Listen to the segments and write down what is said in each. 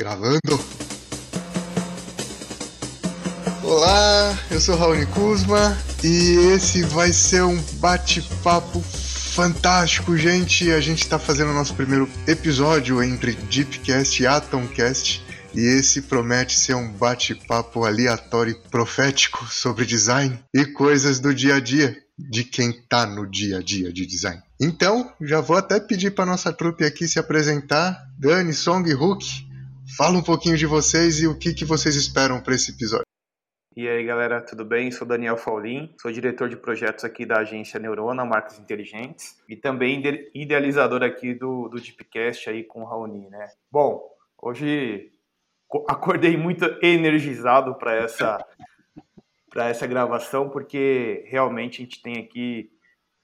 Gravando. Olá, eu sou Raoni Kuzma e esse vai ser um bate-papo fantástico, gente. A gente está fazendo o nosso primeiro episódio entre Deepcast e Atomcast. E esse promete ser um bate-papo aleatório e profético sobre design e coisas do dia a dia de quem tá no dia a dia de design. Então, já vou até pedir para nossa trupe aqui se apresentar. Dani, Song e Hulk, fala um pouquinho de vocês e o que, que vocês esperam para esse episódio. E aí galera, tudo bem? Sou Daniel Faulin, sou diretor de projetos aqui da agência Neurona, Marcas Inteligentes, e também idealizador aqui do, do Deepcast aí com o Raoni, né? Bom, hoje acordei muito energizado para essa para essa gravação, porque realmente a gente tem aqui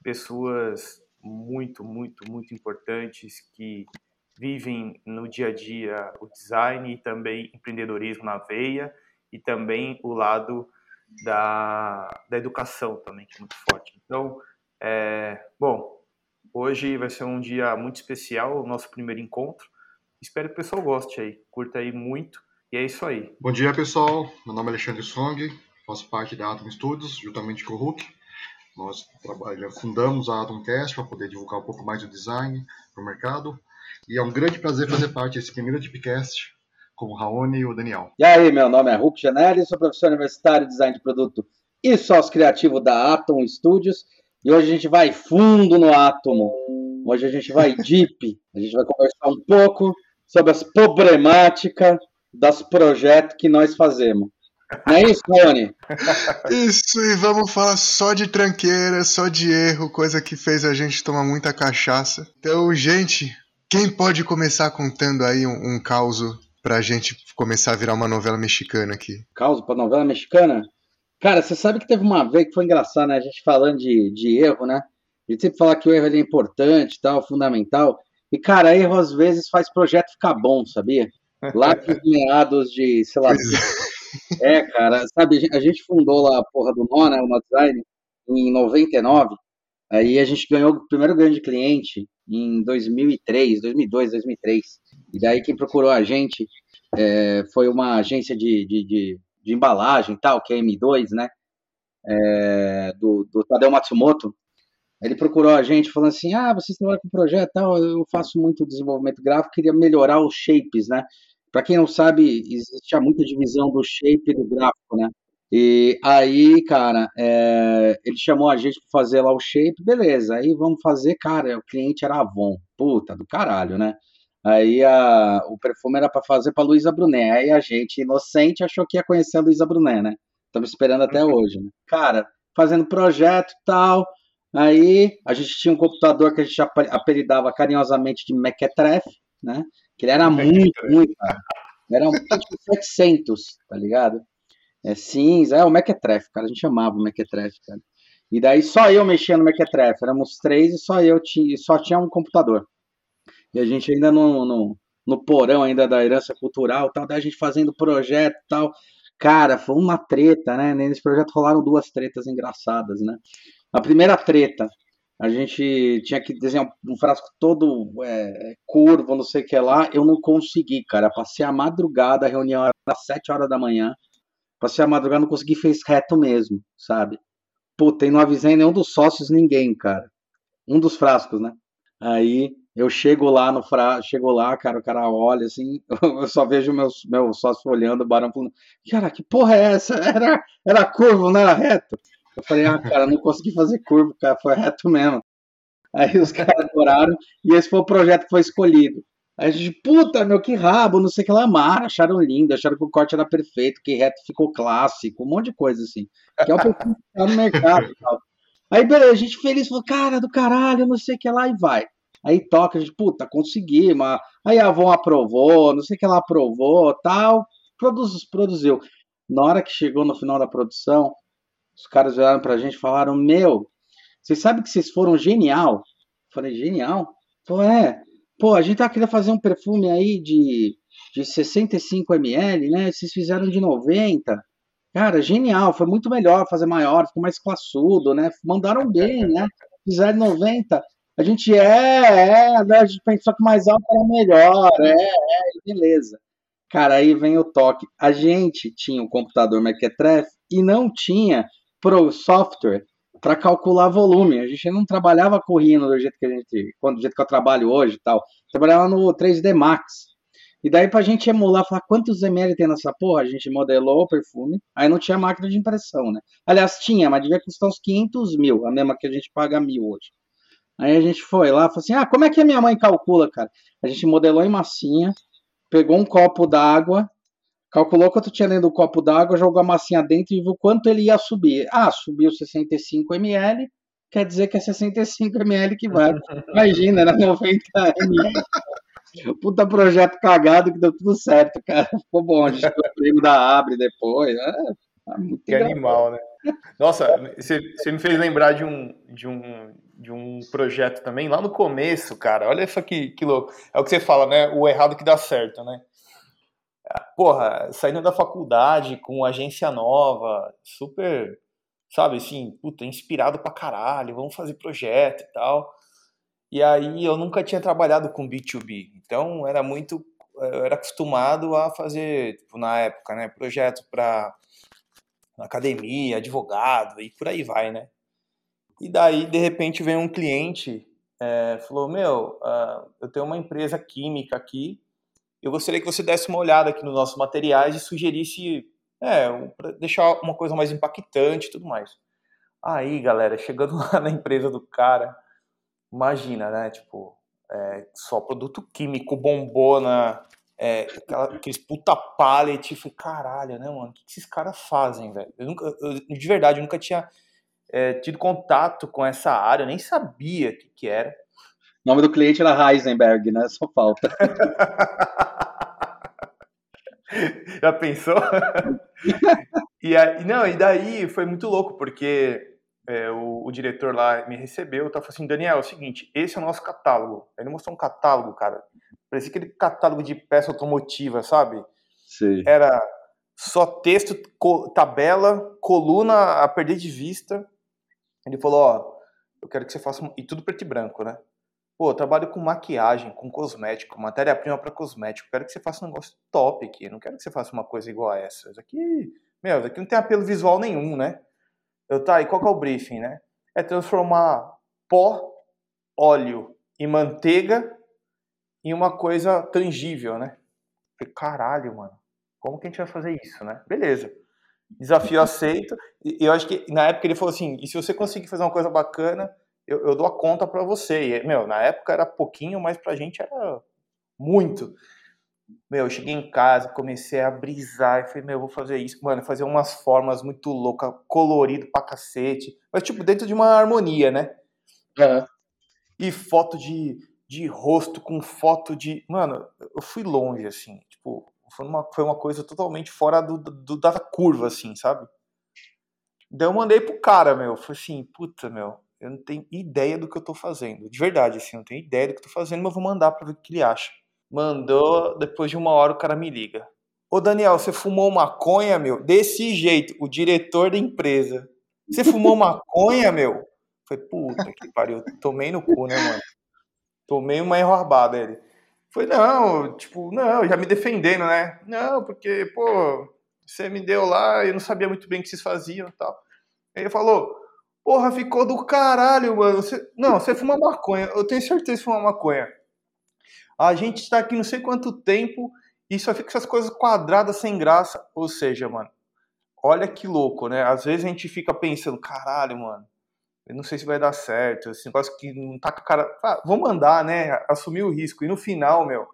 pessoas muito, muito, muito importantes que vivem no dia a dia o design e também empreendedorismo na veia e também o lado da, da educação também, que é muito forte. Então, é, bom, hoje vai ser um dia muito especial, o nosso primeiro encontro. Espero que o pessoal goste aí, curta aí muito. E é isso aí. Bom dia, pessoal. Meu nome é Alexandre Song, faço parte da Atom Studios, juntamente com o Hulk. Nós trabalhamos, fundamos a Atomcast para poder divulgar um pouco mais o design para o mercado. E é um grande prazer fazer parte desse primeiro Tipcast com o Raoni e o Daniel. E aí, meu nome é Hulk Janelli, sou professor universitário de design de produto e sócio criativo da Atom Studios. E hoje a gente vai fundo no átomo. Hoje a gente vai deep. A gente vai conversar um pouco sobre as problemáticas dos projetos que nós fazemos. Não é isso, Rony? Isso, e vamos falar só de tranqueira, só de erro, coisa que fez a gente tomar muita cachaça. Então, gente, quem pode começar contando aí um, um caos pra gente começar a virar uma novela mexicana aqui? Caos pra novela mexicana? Cara, você sabe que teve uma vez que foi engraçado, né? A gente falando de, de erro, né? A gente sempre fala que o erro é importante, tal, fundamental. E, cara, erro às vezes faz projeto ficar bom, sabia? Lá pros meados de, sei lá. É. é, cara, sabe, a gente fundou lá a porra do nó, né? O No Design, em 99. Aí a gente ganhou o primeiro grande cliente em 2003, 2002, 2003. E daí quem procurou a gente é, foi uma agência de, de, de, de, embalagem e tal, que é M2, né? É, do, do Tadeu Matsumoto. Ele procurou a gente falando assim: ah, vocês trabalham com projeto tal, eu faço muito desenvolvimento gráfico, queria melhorar os shapes, né? Para quem não sabe, existe muita divisão do shape do gráfico, né? E aí, cara, é, ele chamou a gente para fazer lá o shape, beleza. Aí vamos fazer, cara, o cliente era Avon, puta do caralho, né? Aí a, o perfume era para fazer para Luísa Brunet. Aí a gente, inocente, achou que ia conhecer a Luísa Brunet, né? Estamos esperando até uhum. hoje, né? Cara, fazendo projeto e tal. Aí a gente tinha um computador que a gente apelidava carinhosamente de Mequetrefe, né? Que ele era muito, muito, cara. Era um 700, tá ligado? É cinza, é o Mequetrefe, cara. A gente chamava o Mequetrefe, cara. E daí só eu mexia no Mequetrefe. Éramos três e só eu tinha, só tinha um computador. E a gente ainda no, no, no porão ainda da herança cultural, tal, daí a gente fazendo projeto tal. Cara, foi uma treta, né? Nesse projeto rolaram duas tretas engraçadas, né? A primeira treta, a gente tinha que desenhar um frasco todo é, curvo, não sei o que lá. Eu não consegui, cara. Passei a madrugada, a reunião era às 7 horas da manhã. Passei a madrugada, não consegui, fez reto mesmo, sabe? Puta, e não avisei nenhum dos sócios, ninguém, cara. Um dos frascos, né? Aí eu chego lá no fra... chego lá, cara, o cara olha assim, eu só vejo meus, meu sócio olhando, o barão falando, cara, que porra é essa? Era, era curvo, não era reto. Eu falei, ah, cara, não consegui fazer curva, cara, foi reto mesmo. Aí os caras adoraram, e esse foi o projeto que foi escolhido. Aí a gente, puta, meu, que rabo, não sei o que lá, amar, acharam lindo, acharam que o corte era perfeito, que reto ficou clássico, um monte de coisa assim. Que é o que tá no mercado e tal. Aí, beleza, a gente feliz, falou, cara, do caralho, não sei o que lá, e vai. Aí toca, a gente, puta, consegui, mas aí a Avon aprovou, não sei o que ela aprovou, tal, produz, produziu. Na hora que chegou no final da produção, os caras olharam pra gente e falaram: Meu, vocês sabem que vocês foram genial? Eu falei: Genial? Pô, é. Pô, a gente tá querendo fazer um perfume aí de, de 65 ml, né? Vocês fizeram de 90. Cara, genial, foi muito melhor fazer maior, ficou mais classudo, né? Mandaram bem, né? Fizeram 90. A gente é, é, né? a gente pensou que mais alto era melhor, é, é, beleza. Cara, aí vem o toque. A gente tinha um computador Mequetrefe e não tinha pro software para calcular volume. A gente não trabalhava correndo do jeito que a gente, do jeito que eu trabalho hoje e tal. Trabalhava no 3D Max. E daí pra gente emular, falar quantos ml tem nessa porra, a gente modelou o perfume, aí não tinha máquina de impressão, né? Aliás, tinha, mas devia custar uns 500 mil, a mesma que a gente paga mil hoje. Aí a gente foi lá, falou assim, ah, como é que a minha mãe calcula, cara? A gente modelou em massinha, pegou um copo d'água, calculou quanto tinha dentro do copo d'água, jogou a massinha dentro e viu quanto ele ia subir. Ah, subiu 65 ml, quer dizer que é 65 ml que vai. Imagina, era 90 ml. Puta projeto cagado que deu tudo certo, cara. Ficou bom, a gente deu o prêmio da Abre depois. É, é que engraçado. animal, né? Nossa, você, me fez lembrar de um, de, um, de um projeto também, lá no começo, cara. Olha isso aqui, que louco. É o que você fala, né? O errado que dá certo, né? Porra, saindo da faculdade com agência nova, super, sabe, assim, puta, inspirado pra caralho, vamos fazer projeto e tal. E aí eu nunca tinha trabalhado com B2B, então era muito, eu era acostumado a fazer, tipo, na época, né, projeto para academia, advogado e por aí vai, né. E daí, de repente, vem um cliente, é, falou, meu, uh, eu tenho uma empresa química aqui, eu gostaria que você desse uma olhada aqui nos nossos materiais e sugerisse, é, um, deixar uma coisa mais impactante e tudo mais. Aí, galera, chegando lá na empresa do cara, imagina, né? Tipo, é, só produto químico, bombona, é, aquela, aqueles puta pallet. Eu falei, caralho, né, mano? O que esses caras fazem, velho? Eu nunca, eu, de verdade, eu nunca tinha é, tido contato com essa área, eu nem sabia o que, que era. O nome do cliente era Heisenberg, né? Só falta. Já pensou? e, aí, não, e daí foi muito louco, porque é, o, o, diretor lá me recebeu e falou assim, Daniel, é o seguinte, esse é o nosso catálogo. Ele mostrou um catálogo, cara. Parecia aquele catálogo de peça automotiva, sabe? Sim. Era só texto, co tabela, coluna a perder de vista. Ele falou, ó, eu quero que você faça... E tudo preto e branco, né? Pô, eu trabalho com maquiagem, com cosmético, matéria-prima para cosmético. Quero que você faça um negócio top aqui. Não quero que você faça uma coisa igual a essa. Isso aqui, meu, isso aqui não tem apelo visual nenhum, né? Eu, tá, e qual que é o briefing, né? É transformar pó, óleo e manteiga em uma coisa tangível, né? Falei, caralho, mano, como que a gente vai fazer isso, né? Beleza. Desafio aceito. E eu acho que na época ele falou assim: e se você conseguir fazer uma coisa bacana, eu, eu dou a conta para você. E, meu, na época era pouquinho, mas pra gente era muito. Meu, eu cheguei em casa, comecei a brisar e falei, meu, eu vou fazer isso, mano, fazer umas formas muito loucas, colorido pra cacete, mas tipo, dentro de uma harmonia, né? Uhum. E foto de, de rosto com foto de. Mano, eu fui longe, assim, tipo, foi uma, foi uma coisa totalmente fora do, do, da curva, assim, sabe? Daí eu mandei pro cara, meu, falei assim, puta, meu, eu não tenho ideia do que eu tô fazendo, de verdade, assim, eu não tenho ideia do que eu tô fazendo, mas vou mandar pra ver o que ele acha. Mandou, depois de uma hora o cara me liga. Ô Daniel, você fumou maconha, meu? Desse jeito, o diretor da empresa. Você fumou maconha, meu? Foi puta que pariu. Tomei no cu, né, mano? Tomei uma enrorbada ele. Foi, não, tipo, não, já me defendendo, né? Não, porque, pô, você me deu lá, eu não sabia muito bem o que vocês faziam e tal. Aí ele falou, porra, ficou do caralho, mano. Você... Não, você fuma maconha, eu tenho certeza que fuma maconha. A gente está aqui não sei quanto tempo e só fica essas coisas quadradas sem graça. Ou seja, mano, olha que louco, né? Às vezes a gente fica pensando, caralho, mano, eu não sei se vai dar certo, esse negócio que não tá com a cara. Ah, vamos mandar, né? Assumir o risco. E no final, meu,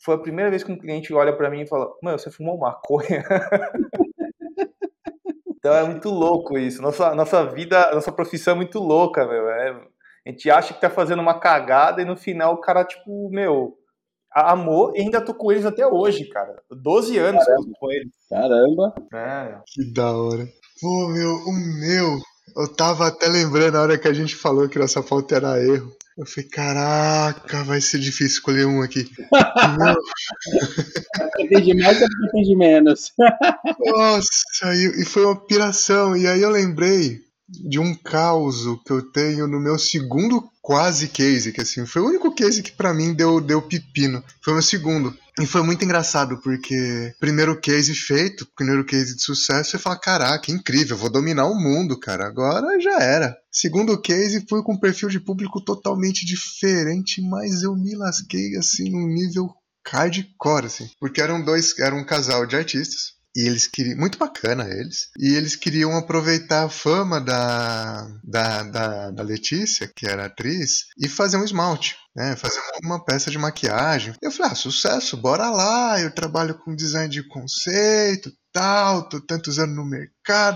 foi a primeira vez que um cliente olha para mim e fala: Mano, você fumou maconha? então é muito louco isso. Nossa, nossa vida, nossa profissão é muito louca, meu. É, a gente acha que tá fazendo uma cagada e no final o cara, tipo, meu, amou e ainda tô com eles até hoje, cara. 12 anos Caramba. com eles. Caramba. É. Que da hora. Pô, meu, o meu. Eu tava até lembrando na hora que a gente falou que nossa falta era erro. Eu falei, caraca, vai ser difícil escolher um aqui. Tem de mais ou tem de menos? Nossa, e, e foi uma piração. E aí eu lembrei de um caos que eu tenho no meu segundo quase case, que assim, foi o único case que para mim deu, deu pepino. Foi o meu segundo. E foi muito engraçado, porque primeiro case feito, primeiro case de sucesso, você fala, caraca, incrível, vou dominar o mundo, cara. Agora já era. Segundo case, fui com um perfil de público totalmente diferente, mas eu me lasquei assim num nível hardcore, assim. Porque eram dois, era um casal de artistas. E eles queriam. Muito bacana eles. E eles queriam aproveitar a fama da, da, da, da Letícia, que era atriz, e fazer um esmalte. Né, fazer uma peça de maquiagem. Eu falei, ah, sucesso, bora lá. Eu trabalho com design de conceito, tal, tô tantos anos no mercado,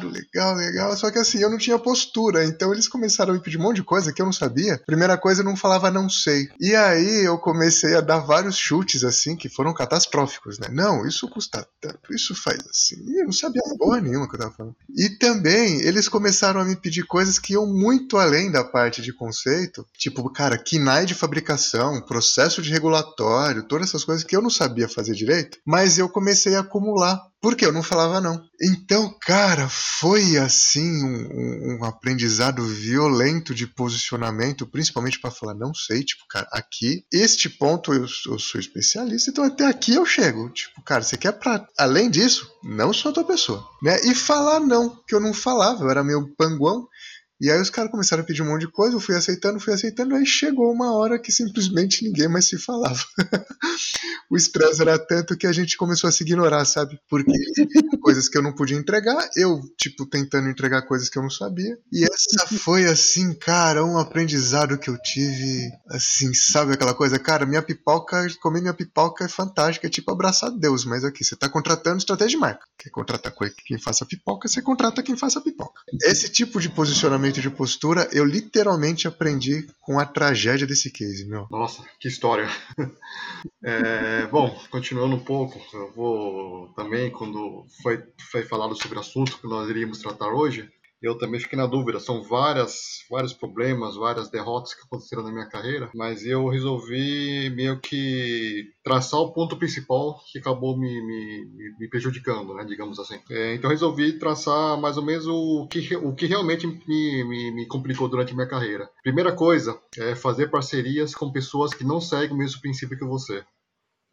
legal, legal. Só que assim, eu não tinha postura, então eles começaram a me pedir um monte de coisa que eu não sabia. Primeira coisa, eu não falava não sei. E aí eu comecei a dar vários chutes assim que foram catastróficos, né? Não, isso custa tanto, isso faz assim. E eu não sabia porra nenhuma que eu tava falando. E também eles começaram a me pedir coisas que iam muito além da parte de conceito, tipo, cara, KINAI de fabricação, processo de regulatório, todas essas coisas que eu não sabia fazer direito, mas eu comecei a acumular porque eu não falava não. Então, cara, foi assim um, um aprendizado violento de posicionamento, principalmente para falar não sei, tipo, cara, aqui, este ponto eu, eu, sou especialista, então até aqui eu chego. Tipo, cara, você quer para além disso, não sou a tua pessoa, né? E falar não, que eu não falava, eu era meio panguão. E aí os caras começaram a pedir um monte de coisa, eu fui aceitando, fui aceitando, aí chegou uma hora que simplesmente ninguém mais se falava. o estresse era tanto que a gente começou a se ignorar, sabe? Porque coisas que eu não podia entregar, eu, tipo, tentando entregar coisas que eu não sabia. E essa foi, assim, cara, um aprendizado que eu tive, assim, sabe aquela coisa? Cara, minha pipoca, comer minha pipoca é fantástica, é tipo abraçar Deus, mas aqui, você tá contratando estratégia de marca. Quer contratar quem faça pipoca, você contrata quem faça pipoca. Esse tipo de posicionamento de postura, eu literalmente aprendi com a tragédia desse case, meu. Nossa, que história. É, bom, continuando um pouco, eu vou também, quando foi, foi falado sobre o assunto que nós iríamos tratar hoje, eu também fiquei na dúvida. São várias, vários problemas, várias derrotas que aconteceram na minha carreira, mas eu resolvi meio que traçar o ponto principal que acabou me, me, me prejudicando, né, digamos assim. É, então resolvi traçar mais ou menos o que, o que realmente me, me, me complicou durante a minha carreira. Primeira coisa é fazer parcerias com pessoas que não seguem o mesmo princípio que você.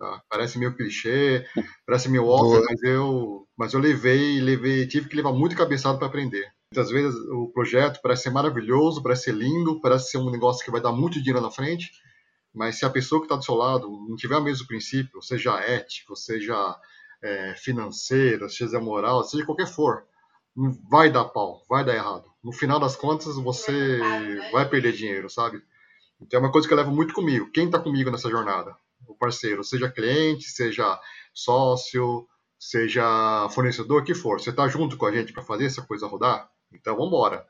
Tá? Parece meio clichê, parece meio óbvio, mas eu, mas eu levei, levei, tive que levar muito cabeçado para aprender. Muitas vezes o projeto parece ser maravilhoso, parece ser lindo, parece ser um negócio que vai dar muito dinheiro na frente, mas se a pessoa que está do seu lado não tiver o mesmo princípio, seja ético, seja é, financeiro, seja moral, seja qualquer for, vai dar pau, vai dar errado. No final das contas, você vai perder dinheiro, sabe? Então é uma coisa que eu levo muito comigo. Quem está comigo nessa jornada? O parceiro, seja cliente, seja sócio, seja fornecedor, que for. Você está junto com a gente para fazer essa coisa rodar? Então vamos embora.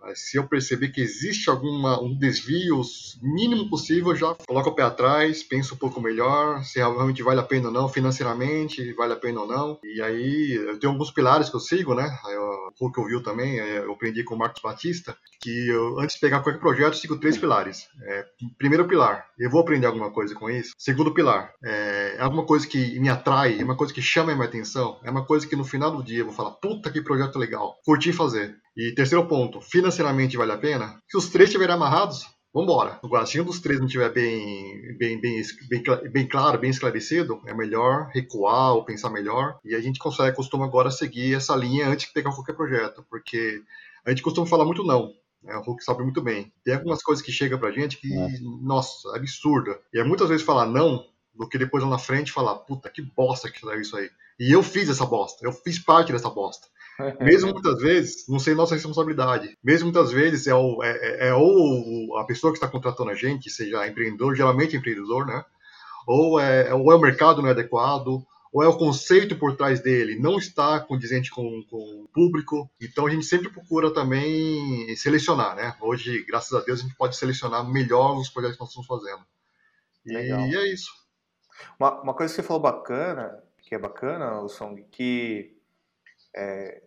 Mas se eu perceber que existe alguma um desvio mínimo possível, já coloco o pé atrás, penso um pouco melhor, se realmente vale a pena ou não, financeiramente, vale a pena ou não. E aí eu tenho alguns pilares que eu sigo, né? o Hulk ouviu também, eu aprendi com o Marcos Batista, que eu, antes de pegar qualquer projeto, eu sigo três pilares. É, primeiro pilar, eu vou aprender alguma coisa com isso. Segundo pilar, é, é alguma coisa que me atrai, é uma coisa que chama a minha atenção, é uma coisa que no final do dia eu vou falar, puta que projeto legal, curti fazer. E terceiro ponto, financeiramente vale a pena? Se os três estiverem amarrados, vambora. Agora, se um dos três não estiver bem, bem, bem, bem, bem claro, bem esclarecido, é melhor recuar ou pensar melhor. E a gente consegue, costuma agora seguir essa linha antes de pegar qualquer projeto, porque a gente costuma falar muito não. Né? O Hulk sabe muito bem. Tem algumas coisas que chegam pra gente que, é. nossa, absurda. E é muitas vezes falar não do que depois lá na frente falar, puta, que bosta que saiu isso aí. E eu fiz essa bosta, eu fiz parte dessa bosta. Mesmo muitas vezes não sei nossa responsabilidade. Mesmo muitas vezes é, o, é, é, é ou a pessoa que está contratando a gente, seja empreendedor, geralmente empreendedor, né? Ou é, ou é o mercado não é adequado, ou é o conceito por trás dele não está condizente com, com o público. Então a gente sempre procura também selecionar, né? Hoje, graças a Deus, a gente pode selecionar melhor os projetos que nós estamos fazendo. E é isso. Uma, uma coisa que você falou bacana, que é bacana, o Song, que é,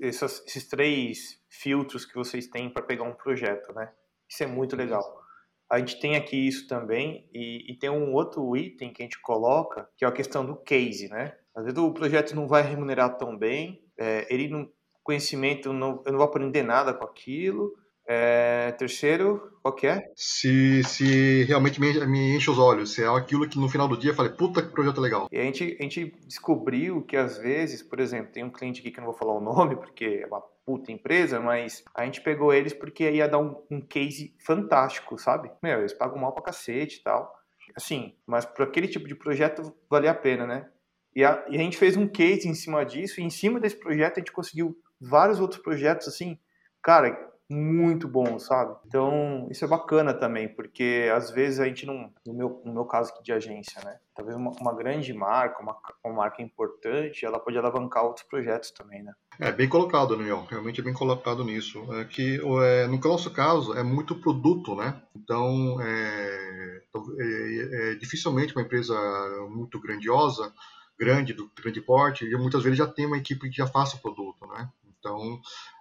esses, esses três filtros que vocês têm para pegar um projeto, né? Isso é muito legal. A gente tem aqui isso também e, e, tem um outro item que a gente coloca, que é a questão do case, né? Às vezes o projeto não vai remunerar tão bem, é, ele não, conhecimento, não, eu não vou aprender nada com aquilo. É, terceiro, qual que é? Se, se realmente me, me enche os olhos, se é aquilo que no final do dia eu falei, puta que projeto legal. E a gente, a gente descobriu que às vezes, por exemplo, tem um cliente aqui que eu não vou falar o nome, porque é uma puta empresa, mas a gente pegou eles porque ia dar um, um case fantástico, sabe? Meu, eles pagam mal pra cacete e tal. Assim, mas para aquele tipo de projeto vale a pena, né? E a, e a gente fez um case em cima disso, e em cima desse projeto a gente conseguiu vários outros projetos, assim, cara, muito bom, sabe? Então, isso é bacana também, porque às vezes a gente não, no meu, no meu caso aqui de agência, né? Talvez uma, uma grande marca, uma, uma marca importante, ela pode alavancar outros projetos também, né? É bem colocado, Daniel. Realmente é bem colocado nisso. É que é, no nosso caso é muito produto, né? Então é, é, é, dificilmente uma empresa muito grandiosa, grande do grande porte, muitas vezes já tem uma equipe que já faça o produto, né? Então,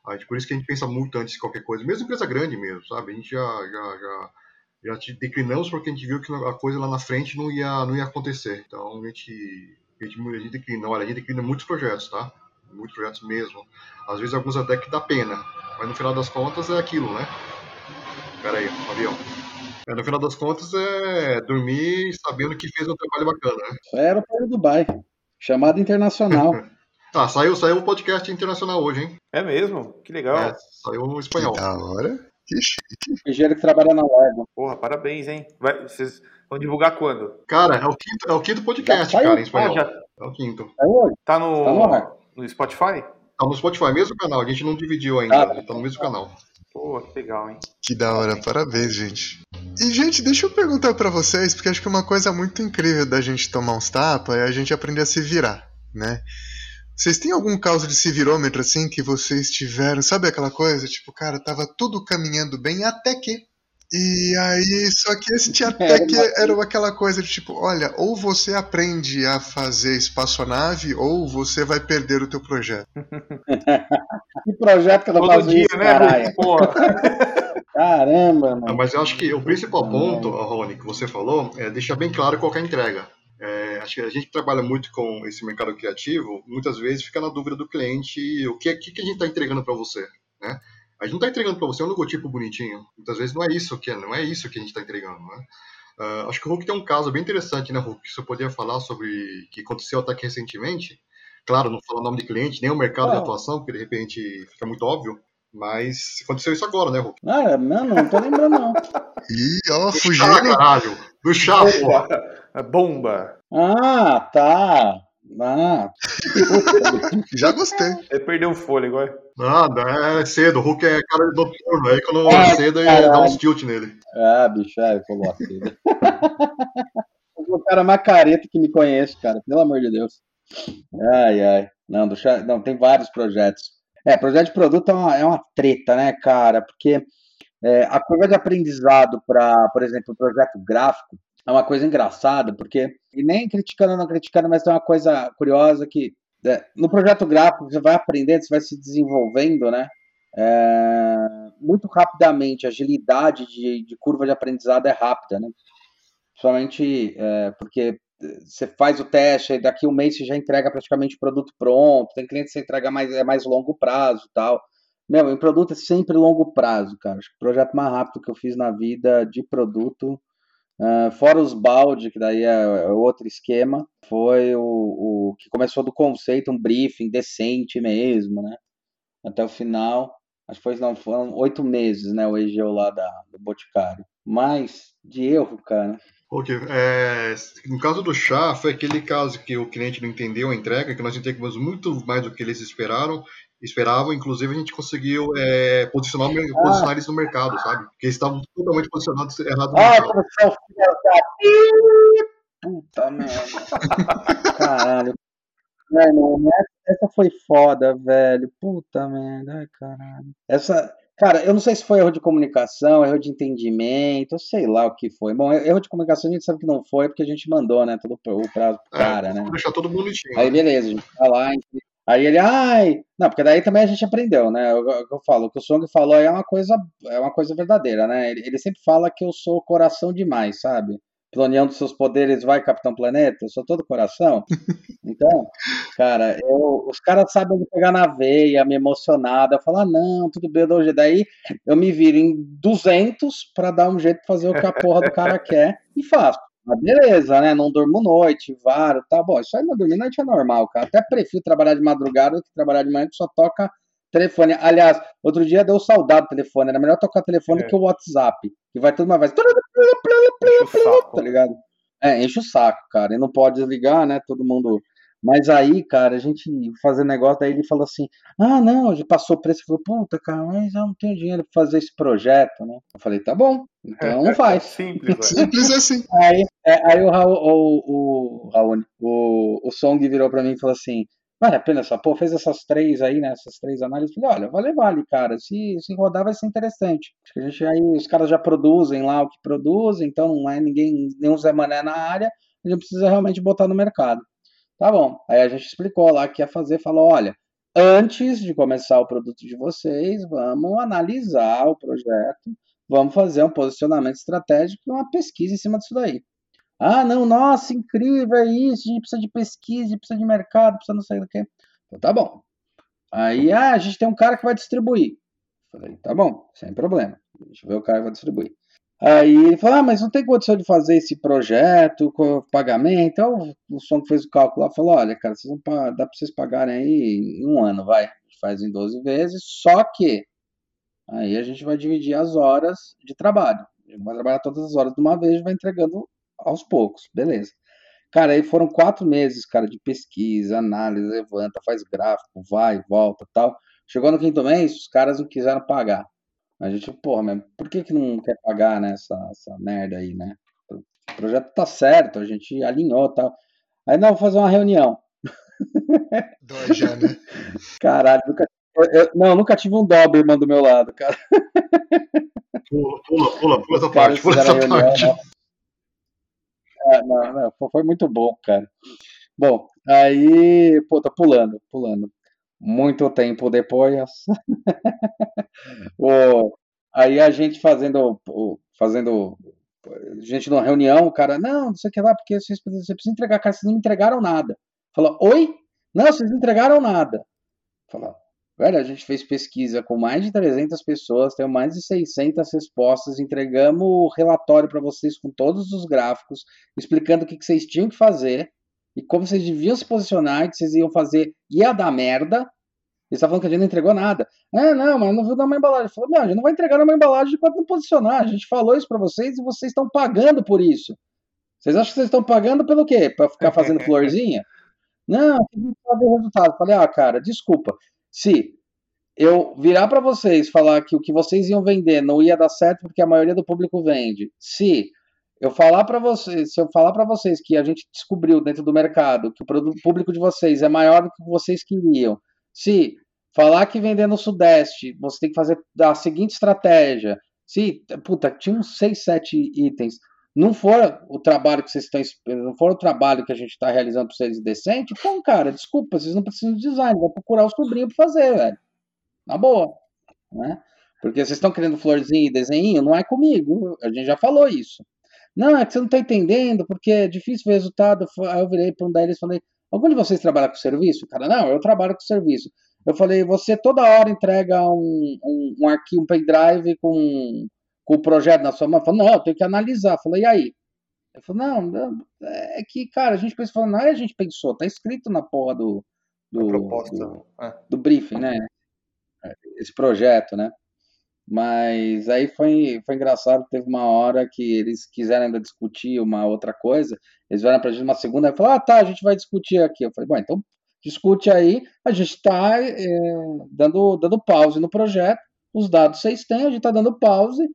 gente, por isso que a gente pensa muito antes de qualquer coisa, mesmo empresa grande mesmo, sabe? A gente já, já, já, já declinamos porque a gente viu que a coisa lá na frente não ia, não ia acontecer. Então, a gente, a gente, a gente declina, olha, a gente declina muitos projetos, tá? Muitos projetos mesmo. Às vezes alguns até que dá pena, mas no final das contas é aquilo, né? Pera aí, um avião. É, no final das contas é dormir sabendo que fez um trabalho bacana, né? Era para o Dubai. Chamada internacional. Ah, saiu, saiu o podcast internacional hoje, hein? É mesmo? Que legal. É, saiu no espanhol. Que da hora. Que chique. Engenheiro que trabalha na Lego. Porra, parabéns, hein? Vai, vocês vão divulgar quando? Cara, é o quinto, é o quinto podcast, cara, em espanhol. Ah, já... É o quinto. É hoje. Tá no, tá no, no Spotify? Tá no Spotify, mesmo canal. A gente não dividiu ainda. Ah, tá no mesmo canal. Pô, que legal, hein? Que da hora, parabéns, gente. E, gente, deixa eu perguntar para vocês, porque acho que uma coisa muito incrível da gente tomar uns tapas é a gente aprender a se virar, né? Vocês têm algum caso de civirômetro assim que vocês tiveram? Sabe aquela coisa? Tipo, cara, tava tudo caminhando bem até que. E aí, só que esse até que era aquela coisa de tipo, olha, ou você aprende a fazer espaçonave, ou você vai perder o teu projeto. que projeto que eu tô Todo dia, isso, né, Porra. Caramba, mano. mas eu acho que o principal ponto, Rony, que você falou, é deixar bem claro qual é a entrega. É, acho que a gente trabalha muito com esse mercado criativo, muitas vezes fica na dúvida do cliente o que, que, que a gente está entregando para você, né? A gente não está entregando para você um logotipo bonitinho. Muitas vezes não é isso que é, não é isso que a gente está entregando, né? Uh, acho que o Hulk tem um caso bem interessante, né, Hulk? Que você poderia falar sobre que aconteceu até que recentemente. Claro, não falar o nome de cliente, nem o mercado de atuação, porque de repente fica muito óbvio. Mas aconteceu isso agora, né, Hulk? Ah, não, não tô lembrando, não. Ih, ó, fugiu. caralho! Do chá, porra. Bomba. Ah, tá. Ah. Já gostei. Ele perdeu o fôlego, agora. Nada, é cedo. O Hulk é cara de noturno. Aí quando é cedo, ele dá uns tilt nele. Ah, bicho, é, falou cedo. o cara mais careta que me conhece, cara. Pelo amor de Deus. Ai, ai. Não, não, tem vários projetos. É, projeto de produto é uma, é uma treta, né, cara? Porque é, a curva de aprendizado para, por exemplo, um projeto gráfico é uma coisa engraçada, porque, e nem criticando, não criticando, mas tem uma coisa curiosa que é, no projeto gráfico você vai aprendendo, você vai se desenvolvendo, né? É, muito rapidamente, a agilidade de, de, curva de aprendizado é rápida, né? Principalmente é, porque você faz o teste, daqui um mês você já entrega praticamente o produto pronto, tem cliente que você entrega mais, é mais longo prazo tal. Meu, em produto é sempre longo prazo, cara. Acho que o projeto mais rápido que eu fiz na vida de produto, uh, fora os balde, que daí é, é, outro esquema, foi o, o que começou do conceito, um briefing decente mesmo, né? Até o final. Acho que foi, não, foram oito meses, né? O EGO lá da, do Boticário. Mas, de erro, cara. Ok. É, no caso do chá, foi aquele caso que o cliente não entendeu a entrega, que nós entregamos muito mais do que eles esperaram esperavam. Inclusive, a gente conseguiu é, posicionar, ah. posicionar eles no mercado, sabe? Porque eles estavam totalmente posicionados errado no ah, mercado. Puta merda. Caralho. Mano, essa foi foda, velho. Puta merda, ai, caralho. Essa. Cara, eu não sei se foi erro de comunicação, erro de entendimento, sei lá o que foi. Bom, erro de comunicação a gente sabe que não foi, porque a gente mandou, né? Todo o prazo pro é, cara, né? Deixar todo bonitinho. Aí, né? beleza, a gente tá lá, a gente Aí ele, ai, não, porque daí também a gente aprendeu, né? Eu, eu, eu falo, o que o Song falou é uma coisa, é uma coisa verdadeira, né? Ele, ele sempre fala que eu sou coração demais, sabe? Pela união dos seus poderes vai Capitão Planeta, eu sou todo coração. Então, cara, eu, os caras sabem me pegar na veia, me emocionada. Eu falo, ah, não, tudo bem, eu dou um jeito. Daí eu me viro em 200 para dar um jeito de fazer o que a porra do cara quer e faço. Mas beleza, né? Não durmo noite, varo, tá bom. Isso aí não dormir noite é normal, cara. Até prefiro trabalhar de madrugada do que trabalhar de manhã, que só toca telefone. Aliás, outro dia deu saudade do telefone. Era melhor tocar telefone é. que o WhatsApp. Que vai tudo uma vez. Tá ligado? É, enche o saco, cara. E não pode desligar, né? Todo mundo. Mas aí, cara, a gente fazer negócio, daí ele falou assim: ah, não, gente passou o preço. Falou, puta, cara, mas eu não tenho dinheiro pra fazer esse projeto, né? Eu falei, tá bom, então não faz. Simples, Simples assim. Aí, é, aí o, Raul, o, o, Raul, o, o Song virou pra mim e falou assim: vale a pena essa porra, fez essas três aí, né, essas três análises, falei, olha, vale, vale, cara, se, se rodar vai ser interessante. Acho que a gente, aí os caras já produzem lá o que produzem, então não é ninguém, nenhum Zé Mané na área, a gente precisa realmente botar no mercado. Tá bom, aí a gente explicou lá que ia fazer, falou, olha, antes de começar o produto de vocês, vamos analisar o projeto, vamos fazer um posicionamento estratégico e uma pesquisa em cima disso daí. Ah, não, nossa, incrível, é isso, a gente precisa de pesquisa, a gente precisa de mercado, precisa não sei do que. Então, tá bom. Aí, ah, a gente tem um cara que vai distribuir. Falei, tá bom, sem problema. Deixa eu ver o cara que vai distribuir. Aí ele falou, ah, mas não tem condição de fazer esse projeto com pagamento. Então, o som que fez o cálculo lá falou, olha, cara, vocês vão, dá para vocês pagarem aí em um ano, vai. Faz em 12 vezes, só que aí a gente vai dividir as horas de trabalho. Vai trabalhar todas as horas de uma vez e vai entregando aos poucos, beleza. Cara, aí foram quatro meses, cara, de pesquisa, análise, levanta, faz gráfico, vai, volta tal. Chegou no quinto mês, os caras não quiseram pagar. A gente, porra, mas por que que não quer pagar, né, essa, essa merda aí, né? O projeto tá certo, a gente alinhou tal. Aí, não, vou fazer uma reunião. Dói já, né? Caralho, nunca, eu, não, nunca tive um Doberman do meu lado, cara. Pula, pula, pula, pula essa parte, pula essa parte. Né? É, não, não, foi muito bom, cara. Bom, aí, pô, tá pulando, pulando. Muito tempo depois. o, aí a gente fazendo, fazendo, gente numa reunião, o cara, não, não sei o que lá, porque vocês, você precisa entregar, cara, vocês não me entregaram nada. Fala, oi? Não, vocês não entregaram nada. Fala, Velho, a gente fez pesquisa com mais de 300 pessoas, tem mais de 600 respostas, entregamos o relatório para vocês com todos os gráficos, explicando o que, que vocês tinham que fazer e como vocês deviam se posicionar, que vocês iam fazer, ia dar merda. Eles estavam falando que a gente não entregou nada. É, não, mas não viu dar uma embalagem. Falou, não, a gente não vai entregar uma embalagem enquanto não posicionar. A gente falou isso para vocês e vocês estão pagando por isso. Vocês acham que vocês estão pagando pelo quê? Para ficar fazendo florzinha? Não, gente sabe o resultado. Falei, ah, cara, desculpa se eu virar para vocês falar que o que vocês iam vender não ia dar certo porque a maioria do público vende, se eu falar para vocês, se eu falar para vocês que a gente descobriu dentro do mercado que o público de vocês é maior do que vocês queriam, se falar que vender no Sudeste, você tem que fazer a seguinte estratégia, se, puta, tinha uns 6, 7 itens, não for o trabalho que vocês estão não for o trabalho que a gente está realizando para vocês decente, então, cara, desculpa, vocês não precisam de design, vão procurar os sobrinhos para fazer, velho. Na boa, né? Porque vocês estão querendo florzinha e desenho, não é comigo, a gente já falou isso. Não, é que você não está entendendo, porque é difícil ver resultado. Aí eu virei para um deles e falei, algum de vocês trabalha com serviço? Cara, não, eu trabalho com serviço. Eu falei, você toda hora entrega um, um, um arquivo, um pendrive com com o projeto na sua mão? Falou, não, eu tenho que analisar. Eu falei, e aí? Ele falou, não, não, é que, cara, a gente pensou, não é a gente pensou, tá escrito na porra do. Do, do, é. do briefing, né? Esse projeto, né? Mas aí foi, foi engraçado, teve uma hora que eles quiseram ainda discutir uma outra coisa, eles vieram pra gente uma segunda e falaram, ah, tá, a gente vai discutir aqui. Eu falei, bom, então discute aí, a gente está é, dando, dando pause no projeto, os dados vocês têm, a gente está dando pause,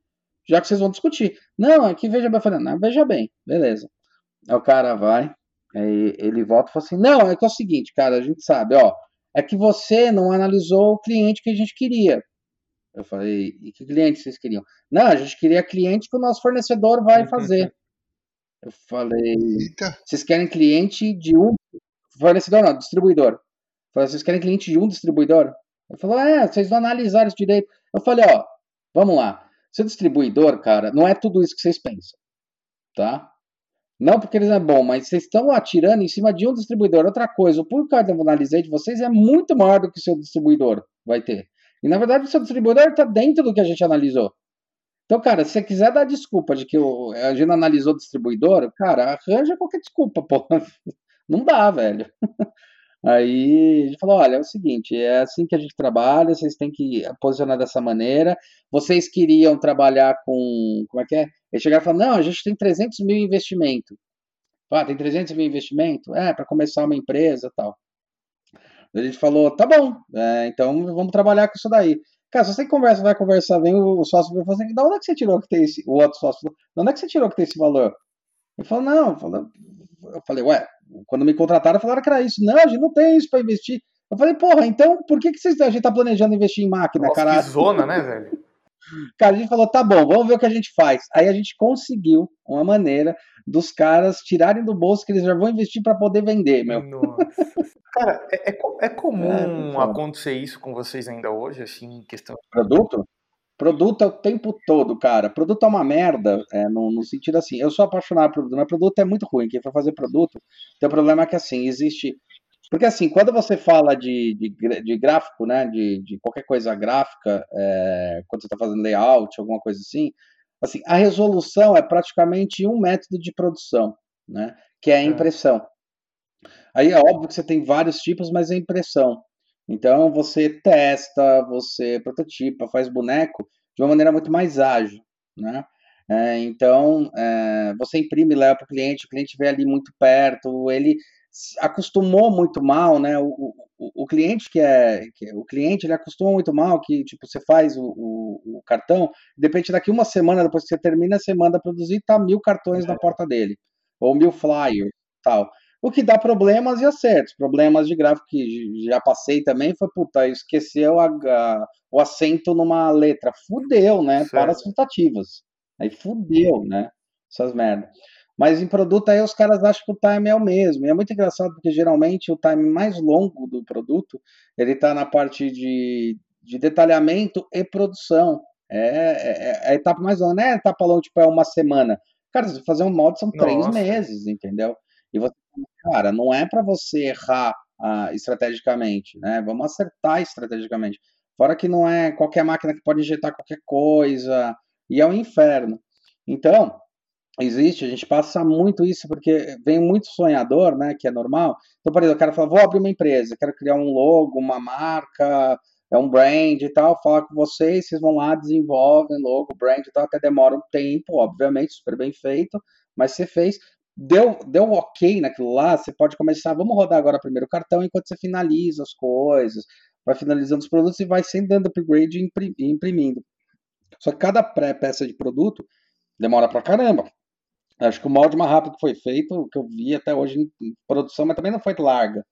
já que vocês vão discutir. Não, aqui veja bem, eu falei, não, veja bem, beleza. Aí o cara vai, ele volta e fala assim, não, é que é o seguinte, cara, a gente sabe, ó, é que você não analisou o cliente que a gente queria. Eu falei, e que cliente vocês queriam? Não, a gente queria cliente que o nosso fornecedor vai fazer. Eu falei, Eita. vocês querem cliente de um fornecedor, não, distribuidor. Eu falei, vocês querem cliente de um distribuidor? Ele falou, é, vocês não analisaram isso direito. Eu falei, ó, vamos lá. Ser distribuidor, cara, não é tudo isso que vocês pensam, tá? Não porque eles não é bom, mas vocês estão atirando em cima de um distribuidor. Outra coisa, o público que eu analisei de vocês é muito maior do que o seu distribuidor vai ter. E na verdade o seu distribuidor está dentro do que a gente analisou. Então, cara, se você quiser dar desculpa de que a gente analisou o distribuidor, cara, arranja qualquer desculpa, pô. Não dá, velho. Aí a gente falou: olha, é o seguinte, é assim que a gente trabalha, vocês têm que posicionar dessa maneira. Vocês queriam trabalhar com. Como é que é? Eles chegaram e falaram: não, a gente tem 300 mil investimento. Ah, tem 300 mil investimento? É, para começar uma empresa tal. A gente falou: tá bom, é, então vamos trabalhar com isso daí. Cara, se você conversa, vai conversar, vem o sócio e fala assim: da onde é que você tirou que tem esse. O outro sócio falou: da onde é que você tirou que tem esse valor? Ele falou: não, eu falei, ué, quando me contrataram, falaram que era isso. Não, a gente não tem isso para investir. Eu falei, porra, então por que, que vocês, a gente tá planejando investir em máquina, Nossa, cara? Que zona, né, velho? Cara, a gente falou, tá bom, vamos ver o que a gente faz. Aí a gente conseguiu uma maneira dos caras tirarem do bolso que eles já vão investir para poder vender, meu. Nossa. Cara, é, é, é comum é, acontecer isso com vocês ainda hoje, assim, em questão. Produto? Produto é o tempo todo, cara. Produto é uma merda, é, no, no, sentido assim. Eu sou apaixonado por produto, mas produto é muito ruim. Quem for fazer produto, tem o problema é que assim, existe. Porque assim, quando você fala de, de, de gráfico, né? De, de qualquer coisa gráfica, é, quando você está fazendo layout, alguma coisa assim, assim, a resolução é praticamente um método de produção, né? Que é a é. impressão. Aí é óbvio que você tem vários tipos, mas é impressão. Então você testa, você prototipa, faz boneco de uma maneira muito mais ágil, né? É, então é, você imprime, leva para o cliente, o cliente vê ali muito perto, ele acostumou muito mal, né? O, o, o cliente que é, que é, o cliente ele acostuma muito mal que tipo você faz o, o, o, cartão, de repente daqui uma semana depois que você termina você manda produzir tá mil cartões é. na porta dele ou mil flyers, tal. O que dá problemas e acertos. Problemas de gráfico que já passei também foi, puta, esqueceu a, a, o acento numa letra. Fudeu, né? Certo. Para as tentativas. Aí fudeu, né? Essas merdas. Mas em produto aí os caras acham que o time é o mesmo. E é muito engraçado porque geralmente o time mais longo do produto ele está na parte de, de detalhamento e produção. É, é, é, a etapa mais longa, né? A etapa longa, tipo, é uma semana. Cara, se fazer um mod são Nossa. três meses, entendeu? E você, cara, não é para você errar ah, estrategicamente, né? Vamos acertar estrategicamente. Fora que não é qualquer máquina que pode injetar qualquer coisa, e é um inferno. Então, existe, a gente passa muito isso porque vem muito sonhador, né, que é normal. Então, por exemplo, o cara fala, vou abrir uma empresa, quero criar um logo, uma marca, é um brand e tal, falar com vocês, vocês vão lá, desenvolvem logo, brand e tal, até demora um tempo, obviamente, super bem feito, mas você fez deu, deu ok naquilo lá, você pode começar, vamos rodar agora primeiro o cartão enquanto você finaliza as coisas, vai finalizando os produtos e vai sempre dando upgrade e imprimindo. Só que cada pré-peça de produto demora pra caramba. Acho que o molde mais rápido que foi feito, que eu vi até hoje em produção, mas também não foi larga.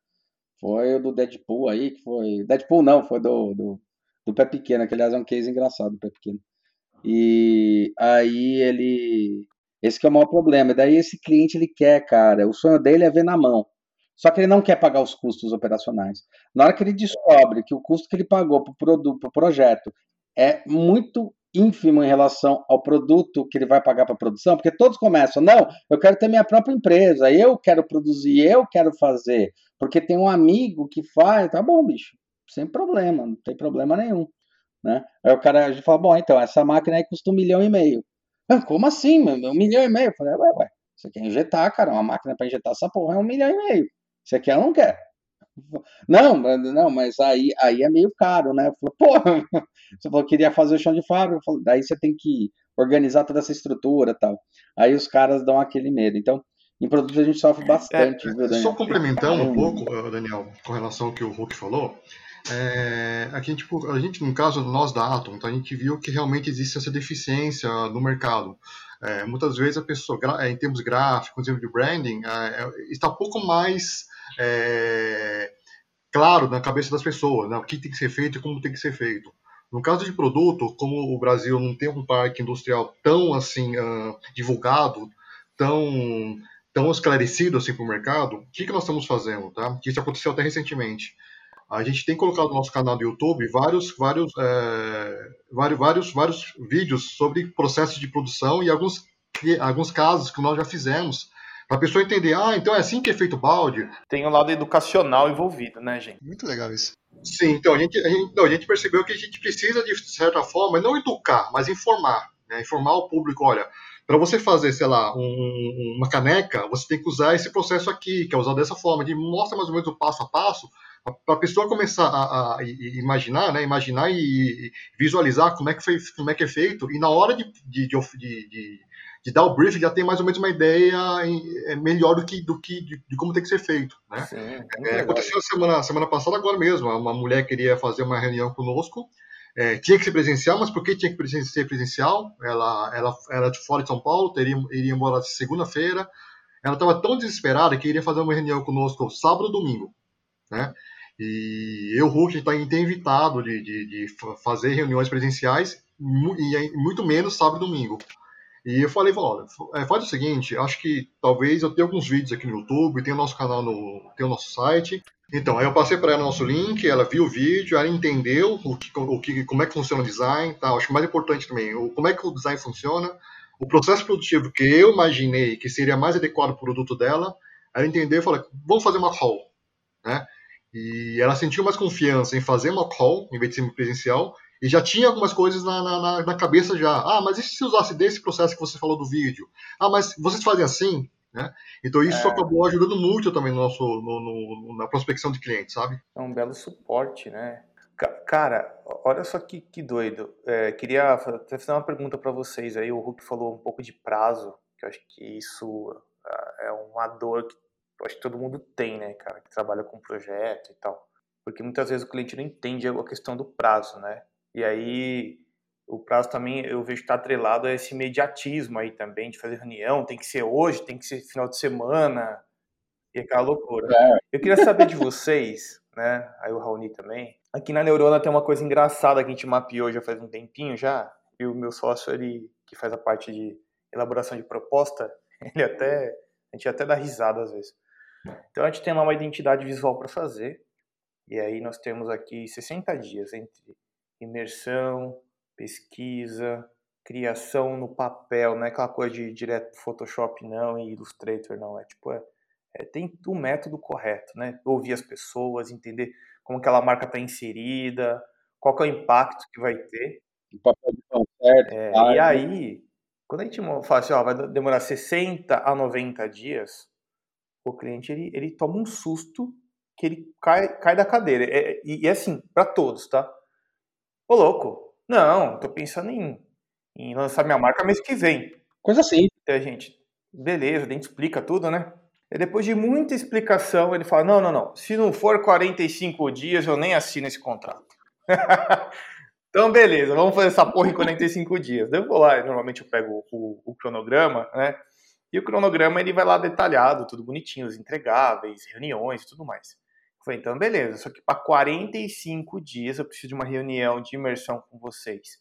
Foi o do Deadpool aí, que foi. Deadpool não, foi do, do, do Pé Pequeno, que aliás é um case engraçado do Pé Pequeno. E aí ele esse que é o maior problema. E daí esse cliente ele quer, cara, o sonho dele é ver na mão. Só que ele não quer pagar os custos operacionais. Na hora que ele descobre que o custo que ele pagou para o pro projeto é muito ínfimo em relação ao produto que ele vai pagar para a produção, porque todos começam, não, eu quero ter minha própria empresa, eu quero produzir, eu quero fazer, porque tem um amigo que faz, tá bom, bicho, sem problema, não tem problema nenhum, né? Aí o cara fala, bom, então essa máquina aí custa um milhão e meio. Ah, como assim, mano? Um milhão e meio? Eu falei, ué, ué, você quer injetar, cara, uma máquina para injetar essa porra é um milhão e meio. Você quer ou não quer? Não, não, mas aí, aí é meio caro, né? Eu falei, pô, você falou que queria fazer o chão de fábrica, falei, daí você tem que organizar toda essa estrutura tal. Aí os caras dão aquele medo. Então, em produtos a gente sofre bastante, é, viu, Daniel? Só complementando um pouco, Daniel, com relação ao que o Hulk falou, é, aqui, tipo, a gente, no caso nós da Atom, tá, a gente viu que realmente existe essa deficiência no mercado. É, muitas vezes a pessoa, é, em termos gráficos, em termos de branding, é, é, está pouco mais é, claro na cabeça das pessoas, né, o que tem que ser feito e como tem que ser feito. No caso de produto, como o Brasil não tem um parque industrial tão assim uh, divulgado, tão tão esclarecido assim para o mercado, o que, que nós estamos fazendo, tá? Que isso aconteceu até recentemente. A gente tem colocado no nosso canal do YouTube vários, vários, é, vários, vários, vários vídeos sobre processos de produção e alguns, alguns casos que nós já fizemos Para a pessoa entender, ah, então é assim que é feito o balde. Tem um lado educacional envolvido, né, gente? Muito legal isso. Sim, então a gente, a gente, não, a gente percebeu que a gente precisa, de certa forma, não educar, mas informar. Né? Informar o público, olha, para você fazer, sei lá, um, uma caneca, você tem que usar esse processo aqui, que é usado dessa forma, de mostra mais ou menos o passo a passo, para a pessoa começar a, a, a, imaginar, né, imaginar e, visualizar como é que foi, como é que é feito, e na hora de, de, de, de, de dar o briefing já tem mais ou menos uma ideia é, melhor do que, do que de, de como tem que ser feito, né? Sim, é, aconteceu semana semana passada agora mesmo, uma mulher queria fazer uma reunião conosco, é, tinha que ser presencial, mas por que tinha que ser presencial? Ela, ela, ela de fora de São Paulo, teria, iria embora segunda-feira. Ela estava tão desesperada que iria fazer uma reunião conosco sábado e domingo, né? E eu, Hulk, tá, tem evitado de, de, de, fazer reuniões presenciais e muito menos sábado e domingo. E eu falei, olha, é, faz o seguinte, acho que talvez eu tenha alguns vídeos aqui no YouTube, tem o nosso canal no, tem o nosso site. Então, aí eu passei para ela o nosso link, ela viu o vídeo, ela entendeu o que, o que, como é que funciona o design, tá? Acho que mais importante também, o, como é que o design funciona, o processo produtivo que eu imaginei que seria mais adequado para o produto dela, ela entendeu e falou, vamos fazer uma call, né? E ela sentiu mais confiança em fazer uma call, em vez de ser presencial, e já tinha algumas coisas na, na, na, cabeça já. Ah, mas e se usasse desse processo que você falou do vídeo? Ah, mas vocês fazem assim? Né? Então isso é... acabou ajudando muito também no nosso, no, no, na prospecção de clientes, sabe? É um belo suporte, né? Cara, olha só que, que doido. É, queria até fazer uma pergunta para vocês aí. O Hulk falou um pouco de prazo, que eu acho que isso ah, é uma dor que eu acho que todo mundo tem, né, cara, que trabalha com projeto e tal. Porque muitas vezes o cliente não entende a questão do prazo, né? E aí o prazo também eu vejo que está atrelado a esse imediatismo aí também, de fazer reunião, tem que ser hoje, tem que ser final de semana, e aquela loucura. É. Eu queria saber de vocês, né, aí o Raoni também, aqui na Neurona tem uma coisa engraçada que a gente mapeou já faz um tempinho já, e o meu sócio, ele, que faz a parte de elaboração de proposta, ele até, a gente até dá risada às vezes. Então a gente tem lá uma identidade visual para fazer. E aí nós temos aqui 60 dias entre imersão, pesquisa, criação no papel, não é aquela coisa de direto Photoshop não e Illustrator não, é tipo, é, é, tem o método correto, né? Ouvir as pessoas, entender como aquela marca está inserida, qual é o impacto que vai ter. O papel de. É, e aí, quando a gente fala assim, ó, vai demorar 60 a 90 dias, o cliente ele, ele toma um susto que ele cai, cai da cadeira. É, e é assim, para todos, tá? Ô louco, não, tô pensando em, em lançar minha marca mês que vem. Coisa assim. a gente, beleza, a gente explica tudo, né? E depois de muita explicação, ele fala: não, não, não, se não for 45 dias, eu nem assino esse contrato. então, beleza, vamos fazer essa porra em 45 dias. Eu vou lá, normalmente eu pego o, o cronograma, né? E o cronograma ele vai lá detalhado, tudo bonitinho, os entregáveis, reuniões e tudo mais. Falei, então beleza, só que para 45 dias eu preciso de uma reunião de imersão com vocês.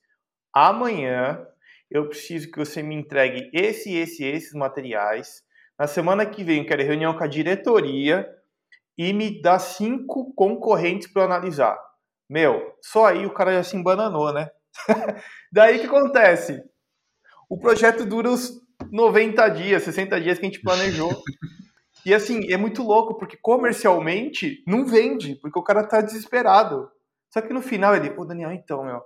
Amanhã eu preciso que você me entregue esse, esse, esses materiais. Na semana que vem eu quero reunião com a diretoria e me dá cinco concorrentes para analisar. Meu, só aí o cara já se embananou, né? Daí que acontece? O projeto dura os 90 dias, 60 dias que a gente planejou. E assim, é muito louco, porque comercialmente não vende, porque o cara tá desesperado. Só que no final ele, pô, Daniel, então, meu,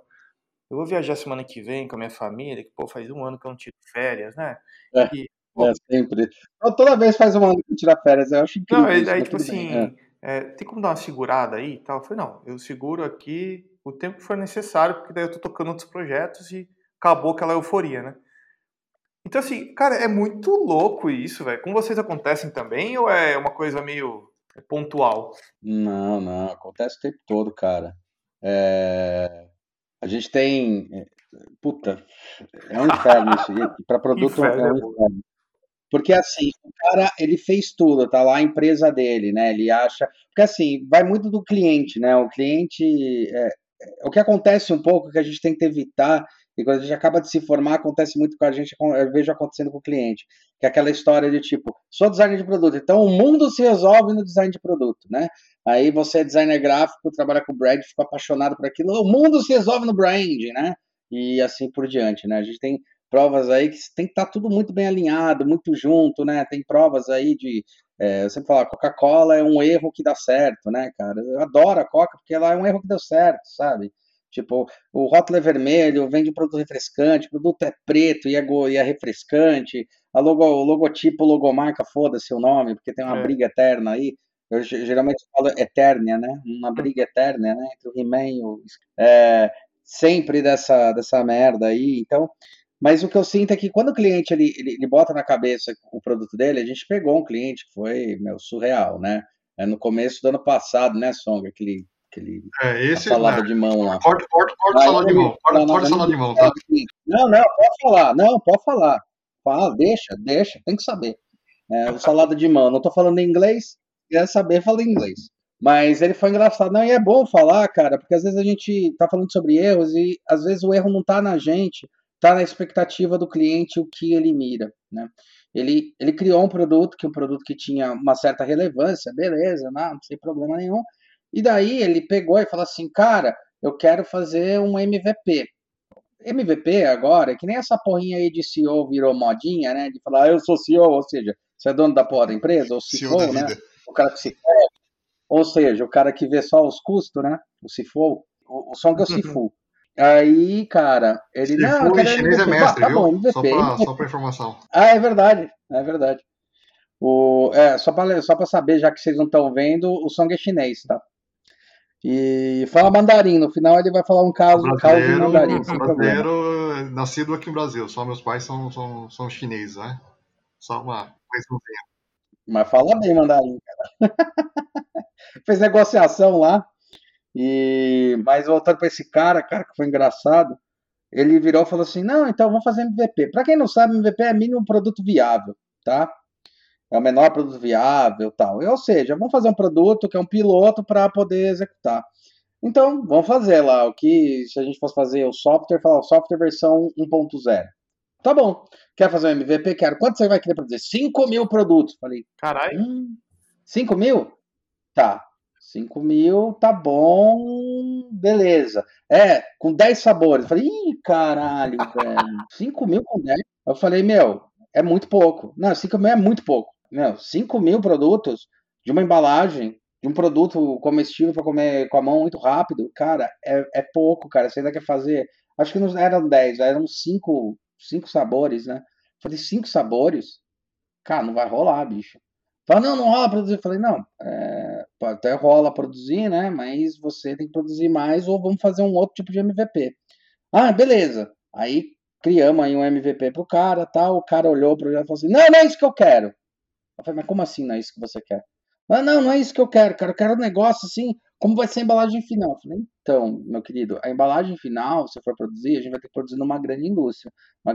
eu vou viajar semana que vem com a minha família, que, pô, faz um ano que eu não tiro férias, né? É, e, pô, é sempre. Toda vez faz um ano que eu tiro férias, eu acho incrível. Não, aí, aí tipo assim, é. É, tem como dar uma segurada aí e tal? Eu falei, não, eu seguro aqui o tempo que for necessário, porque daí eu tô tocando outros projetos e acabou aquela euforia, né? Então, assim, cara, é muito louco isso, velho. Com vocês acontecem também ou é uma coisa meio pontual? Não, não, acontece o tempo todo, cara. É... A gente tem. É, puta, é um inferno isso. Para produto inferno, é um inferno. Porque assim, o cara, ele fez tudo, tá lá a empresa dele, né? Ele acha. Porque assim, vai muito do cliente, né? O cliente. É, é o que acontece um pouco que a gente tem que evitar e quando a gente acaba de se formar, acontece muito com a gente, eu vejo acontecendo com o cliente, que é aquela história de tipo, sou designer de produto, então o mundo se resolve no design de produto, né? Aí você é designer gráfico, trabalha com brand, fica apaixonado por aquilo, o mundo se resolve no brand, né? E assim por diante, né? A gente tem provas aí que tem que estar tá tudo muito bem alinhado, muito junto, né? Tem provas aí de. É, eu sempre falo, Coca-Cola é um erro que dá certo, né, cara? Eu adoro a Coca porque ela é um erro que deu certo, sabe? Tipo, o rótulo é vermelho, vende um produto refrescante, o produto é preto e é, e é refrescante, a logo, o logotipo, logomarca, foda-se o nome, porque tem uma é. briga eterna aí. Eu geralmente falo eterna, né? Uma briga eterna, né? Entre o He-Man e o... É, sempre dessa, dessa merda aí. Então, mas o que eu sinto é que quando o cliente ele, ele, ele, bota na cabeça o produto dele, a gente pegou um cliente que foi meu, surreal, né? É no começo do ano passado, né, Song? Aquele, aquele é, esse, salada né? de mão lá. Corta, corta, corta salada de mão. Corta, corta salada de mão, tá? Não, não, pode falar. Não, pode falar. Fala, deixa, deixa, tem que saber. É, o salada de mão. Não tô falando em inglês, quer saber, fala em inglês. Mas ele foi engraçado. Não, e é bom falar, cara, porque às vezes a gente tá falando sobre erros e às vezes o erro não tá na gente, tá na expectativa do cliente o que ele mira, né? Ele, ele criou um produto, que é um produto que tinha uma certa relevância, beleza, não, não tem problema nenhum. E daí ele pegou e falou assim, cara, eu quero fazer um MVP. MVP agora, que nem essa porrinha aí de CEO virou modinha, né? De falar, ah, eu sou CEO, ou seja, você é dono da porra da empresa, ou CEO, CEO né? O cara que se ou seja, o cara que vê só os custos, né? O Sifu, o, o Song é o Sifu. Aí, cara, ele Sifu não, cara, chinês é mestre, tá, tá bom, MVP, só, pra, só pra informação. Ah, é verdade, é verdade. O, é, só para só pra saber, já que vocês não estão vendo, o Song é chinês, tá? E fala mandarim, no final ele vai falar um caso, caso de mandarim. Brasileiro, nascido aqui no Brasil, só meus pais são, são, são chineses, né? Só uma coisa Mas fala bem mandarim, cara. fez negociação lá. E mas voltando para esse cara, cara que foi engraçado, ele virou e falou assim: "Não, então vamos fazer MVP". Para quem não sabe, MVP é mínimo produto viável, tá? É o menor produto viável, tal. Ou seja, vamos fazer um produto que é um piloto para poder executar. Então, vamos fazer lá o que se a gente fosse fazer o software, falar o software versão 1.0. Tá bom. Quer fazer um MVP? Quero. Quanto você vai querer produzir? 5 mil produtos. Falei. Caralho. Hum, 5 mil? Tá. 5 mil, tá bom, beleza. É, com 10 sabores. falei, ih, caralho, velho. 5 mil com 10? Eu falei, meu, é muito pouco. Não, 5 mil é muito pouco. Meu, 5 mil produtos de uma embalagem, de um produto comestível para comer com a mão muito rápido, cara, é, é pouco, cara. Você ainda quer fazer. Acho que não eram 10, eram 5 cinco sabores, né? falei, 5 sabores? Cara, não vai rolar, bicho. Fala, não, não rola produzir. Falei, não, é, até rola produzir, né? Mas você tem que produzir mais ou vamos fazer um outro tipo de MVP. Ah, beleza. Aí criamos aí um MVP pro cara, tal. O cara olhou pro projeto e falou assim: não, não é isso que eu quero. Eu falei, mas como assim não é isso que você quer? Ah, não, não é isso que eu quero, cara. Eu quero um negócio assim, como vai ser a embalagem final? Eu falei, então, meu querido, a embalagem final, se for produzir, a gente vai ter que produzir numa grande indústria. Uma,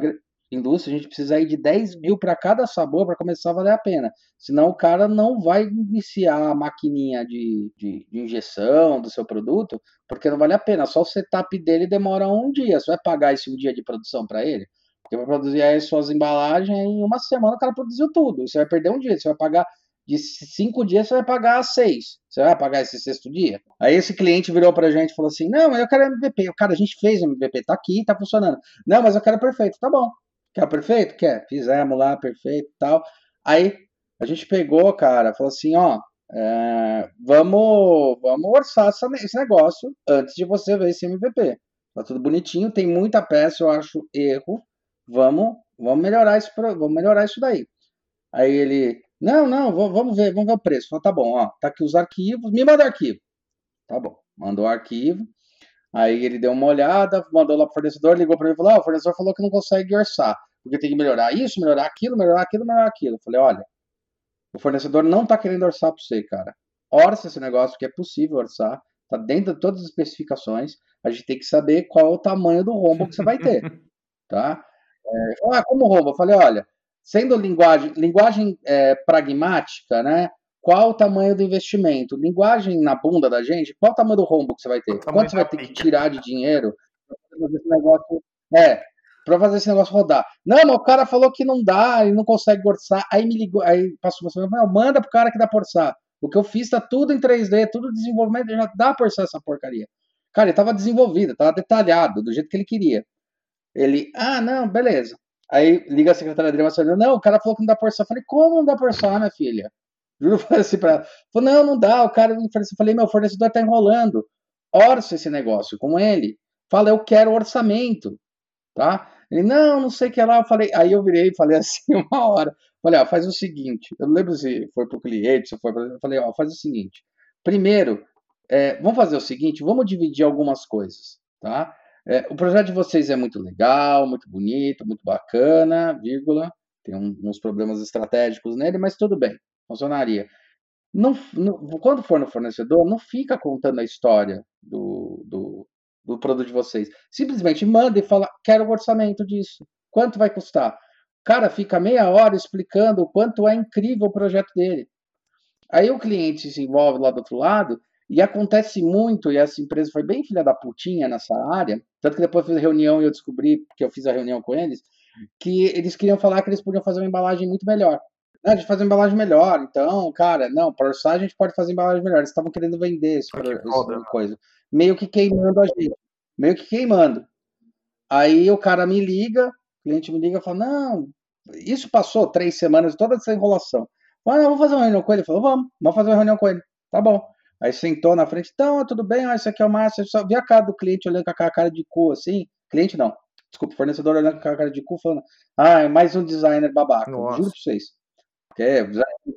indústria, a gente precisa ir de 10 mil para cada sabor para começar a valer a pena. Senão o cara não vai iniciar a maquininha de, de, de, injeção do seu produto, porque não vale a pena. Só o setup dele demora um dia. Você vai pagar esse um dia de produção para ele? Porque vai produzir aí suas embalagens em uma semana o cara produziu tudo. Você vai perder um dia. Você vai pagar de cinco dias, você vai pagar seis. Você vai pagar esse sexto dia? Aí esse cliente virou pra gente e falou assim: Não, eu quero MVP. Cara, a gente fez MVP, tá aqui, tá funcionando. Não, mas eu quero perfeito. Tá bom. Quer perfeito? Quer. Fizemos lá, perfeito tal. Aí a gente pegou, cara, falou assim, ó, é, vamos, vamos orçar esse negócio antes de você ver esse MVP. Tá tudo bonitinho, tem muita peça, eu acho erro. Vamos, vamos melhorar isso, vamos melhorar isso daí. Aí ele, não, não, vamos ver, vamos ver o preço. Falei, tá bom, ó, tá aqui os arquivos, me manda arquivo. Tá bom, mandou o arquivo. Aí ele deu uma olhada, mandou lá pro fornecedor, ligou para mim e falou: ah, o fornecedor falou que não consegue orçar, porque tem que melhorar isso, melhorar aquilo, melhorar aquilo, melhorar aquilo. Eu falei: olha, o fornecedor não tá querendo orçar para você, cara. Orça esse negócio que é possível orçar, tá dentro de todas as especificações. A gente tem que saber qual é o tamanho do rombo que você vai ter, tá? É, ah, como rombo? Eu falei: olha, sendo linguagem, linguagem é, pragmática, né? qual o tamanho do investimento? Linguagem na bunda da gente, qual o tamanho do rombo que você vai ter? Quanto você vai ter que tirar de dinheiro para fazer esse negócio? É, para fazer esse negócio rodar. Não, mas o cara falou que não dá, ele não consegue orçar. Aí me ligou, aí passou você, manda pro cara que dá pra orçar. O que eu fiz tá tudo em 3D, tudo desenvolvimento, já dá pra orçar essa porcaria. Cara, ele tava desenvolvido, tava detalhado, do jeito que ele queria. Ele, ah, não, beleza. Aí liga a secretária dele, mas não, o cara falou que não dá por orçar. Eu falei, como não dá por orçar, minha filha? Juro, falei assim pra ela. Falei, não, não dá, o cara, eu falei, meu fornecedor tá enrolando. Orça esse negócio com ele. Fala, eu quero orçamento, tá? Ele, não, não sei o que lá. Eu falei, aí eu virei e falei assim uma hora. Falei, ó, faz o seguinte. Eu não lembro se foi pro cliente, se foi para. Eu falei, ó, faz o seguinte. Primeiro, é, vamos fazer o seguinte, vamos dividir algumas coisas, tá? É, o projeto de vocês é muito legal, muito bonito, muito bacana, vírgula. Tem um, uns problemas estratégicos nele, mas tudo bem, funcionaria. Não, não, quando for no fornecedor, não fica contando a história do, do, do produto de vocês. Simplesmente manda e fala: quero o orçamento disso. Quanto vai custar? Cara, fica meia hora explicando o quanto é incrível o projeto dele. Aí o cliente se envolve lá do outro lado e acontece muito, e essa empresa foi bem filha da putinha nessa área, tanto que depois eu fiz reunião e eu descobri, que eu fiz a reunião com eles, que eles queriam falar que eles podiam fazer uma embalagem muito melhor. Não, a gente faz uma embalagem melhor, então, cara, não, para orçar a gente pode fazer embalagem melhor. Eles estavam querendo vender esse, esse coisa. Meio que queimando a gente. Meio que queimando. Aí o cara me liga, o cliente me liga e fala, não, isso passou três semanas, toda essa enrolação. Ah, vamos fazer uma reunião com ele. Ele falou, vamos, vamos fazer uma reunião com ele. Tá bom. Aí sentou na frente, então, tudo bem, ah, isso aqui é o Márcio. Só vi a cara do cliente olhando com a cara de cu, assim. Cliente não. Desculpa, fornecedor olhando com a cara de cu, falando, ah, é mais um designer babaca. Nossa. Juro pra vocês. Porque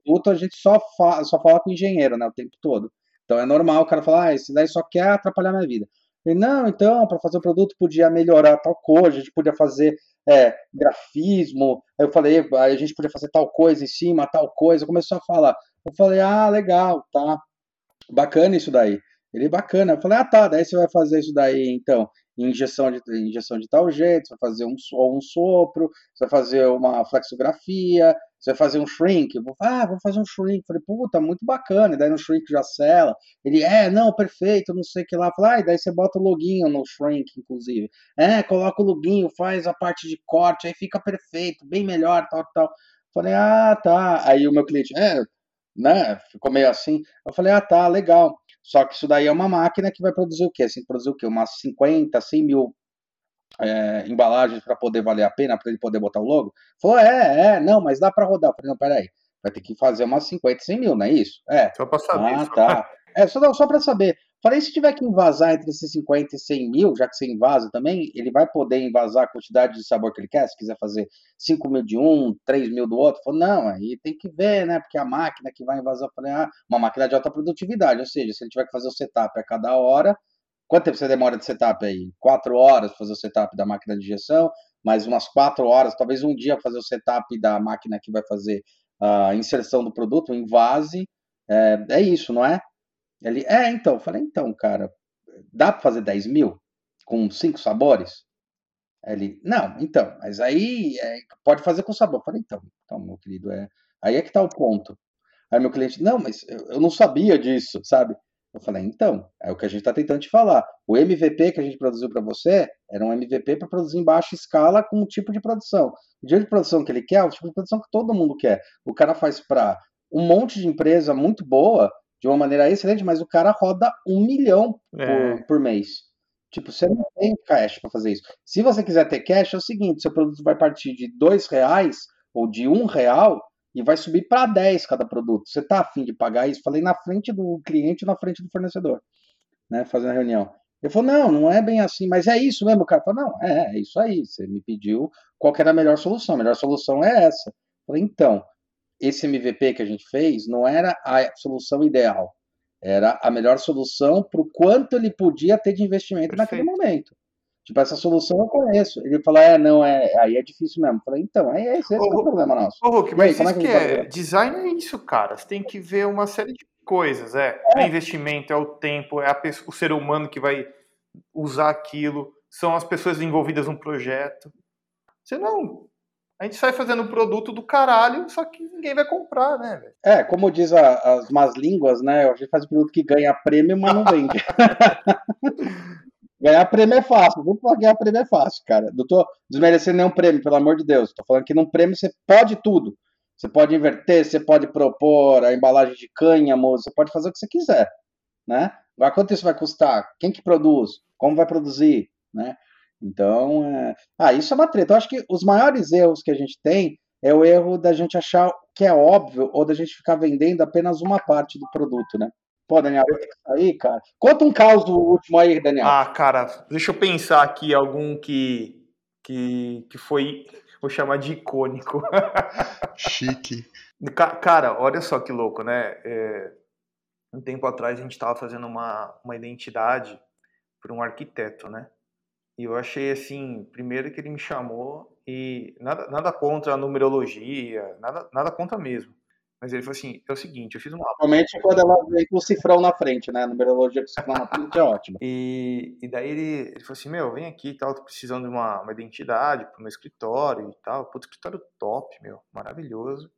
produto a gente só, fa só fala com engenheiro, né, o tempo todo. Então é normal o cara falar, ah, esse daí só quer atrapalhar minha vida. Ele, não, então, para fazer o produto podia melhorar tal coisa, a gente podia fazer é, grafismo. Aí eu falei, a gente podia fazer tal coisa em cima, tal coisa. Começou a falar. Eu falei, ah, legal, tá. Bacana isso daí. Ele, bacana. Eu falei, ah, tá, daí você vai fazer isso daí, então, injeção de, injeção de tal jeito, você vai fazer um, um sopro, você vai fazer uma flexografia, você vai fazer um shrink. Eu vou, ah, vou fazer um shrink. Eu falei, puta, muito bacana. E daí no shrink já sela. Ele, é, não, perfeito, não sei o que lá. Eu falei, ah, daí você bota o loginho no shrink, inclusive. É, coloca o loginho, faz a parte de corte, aí fica perfeito, bem melhor, tal, tal. Eu falei, ah, tá. Aí o meu cliente, é, né? Ficou meio assim. Eu falei, ah, tá, legal. Só que isso daí é uma máquina que vai produzir o quê? Assim, produzir o quê? Umas 50, 100 mil é, embalagens para poder valer a pena, para ele poder botar o logo? Falou, é, é, não, mas dá para rodar. Eu falei, não, peraí, vai ter que fazer umas 50, 100 mil, não é isso? É. Só para saber. Ah, tá. É, só, só para saber. Falei, se tiver que invasar entre esses 50 e 100 mil, já que você invasa também, ele vai poder invasar a quantidade de sabor que ele quer, se quiser fazer 5 mil de um, 3 mil do outro. Falei, não, aí tem que ver, né, porque a máquina que vai invasar, falei, ah, uma máquina de alta produtividade, ou seja, se ele tiver que fazer o setup a cada hora, quanto tempo você demora de setup aí? 4 horas para fazer o setup da máquina de injeção, mais umas 4 horas, talvez um dia fazer o setup da máquina que vai fazer a inserção do produto, o invase, é, é isso, não é? Ele, é, então, eu falei, então, cara, dá para fazer 10 mil com cinco sabores? Ele, não, então, mas aí é, pode fazer com sabor. Eu falei, então, então, meu querido, é, aí é que tá o ponto. Aí meu cliente, não, mas eu, eu não sabia disso, sabe? Eu falei, então, é o que a gente está tentando te falar. O MVP que a gente produziu para você era um MVP para produzir em baixa escala com um tipo de produção. O tipo de produção que ele quer é o tipo de produção que todo mundo quer. O cara faz para um monte de empresa muito boa de uma maneira excelente, mas o cara roda um milhão é. por, por mês. Tipo, você não tem cash para fazer isso. Se você quiser ter cash, é o seguinte: seu produto vai partir de dois reais ou de um real e vai subir para 10 cada produto. Você tá afim de pagar isso? Falei na frente do cliente na frente do fornecedor, né? Fazendo a reunião. Ele falou: não, não é bem assim, mas é isso mesmo. O cara falou: não, é, é isso aí. Você me pediu qual era a melhor solução. A melhor solução é essa. Eu falei: então, esse MVP que a gente fez não era a solução ideal, era a melhor solução para o quanto ele podia ter de investimento Perfeito. naquele momento. Tipo, essa solução eu conheço. Ele falou, é, não, é, aí é difícil mesmo. Eu falei, então, é esse, esse ô, é o problema nosso. Ô, Hulk, mas aí, isso é que, é, design é isso, cara. Você tem que ver uma série de coisas, é. é. é investimento, é o tempo, é pessoa, o ser humano que vai usar aquilo, são as pessoas envolvidas no projeto. Você não a gente sai fazendo produto do caralho, só que ninguém vai comprar, né, velho? É, como diz a, as más línguas, né? A gente faz um produto que ganha prêmio, mas não vende. ganhar prêmio é fácil. Vamos falar ganhar prêmio é fácil, cara. Não tô desmerecendo nenhum prêmio, pelo amor de Deus. Tô falando que num prêmio você pode tudo. Você pode inverter, você pode propor a embalagem de cânhamo, você pode fazer o que você quiser, né? Agora, quanto isso vai custar? Quem que produz? Como vai produzir? Né? Então, é... ah, isso é uma treta. Eu acho que os maiores erros que a gente tem é o erro da gente achar que é óbvio ou da gente ficar vendendo apenas uma parte do produto, né? Pô, Daniel, eu tenho que sair, cara. Conta um caos do último aí, Daniel. Ah, cara, deixa eu pensar aqui algum que, que, que foi, vou chamar de icônico. Chique. Cara, olha só que louco, né? É, um tempo atrás a gente estava fazendo uma, uma identidade para um arquiteto, né? E eu achei assim, primeiro que ele me chamou e nada, nada contra a numerologia, nada, nada contra mesmo. Mas ele falou assim: é o seguinte, eu fiz uma. Normalmente quando ela vem com o cifrão na frente, né? A numerologia com o cifrão na frente é ótimo. E, e daí ele, ele falou assim: meu, vem aqui e tal, tô precisando de uma, uma identidade pro meu escritório e tal. Puto, escritório top, meu, maravilhoso.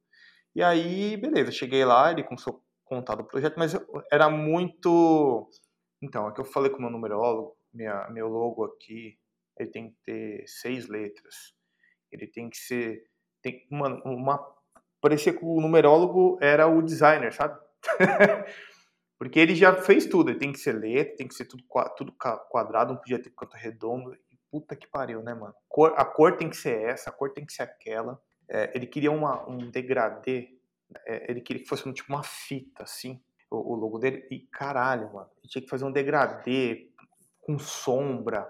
E aí, beleza, cheguei lá, ele começou a contar do projeto, mas era muito. Então, é que eu falei com o meu numerólogo, minha, meu logo aqui, ele tem que ter seis letras. Ele tem que ser. Tem, mano, uma parecia que o numerólogo era o designer, sabe? Porque ele já fez tudo, ele tem que ser letra, tem que ser tudo, tudo quadrado, não podia ter canto redondo. Puta que pariu, né, mano? Cor, a cor tem que ser essa, a cor tem que ser aquela. É, ele queria uma, um degradê, é, ele queria que fosse um, tipo uma fita, assim, o, o, logo dele. E caralho, mano, ele tinha que fazer um degradê com sombra.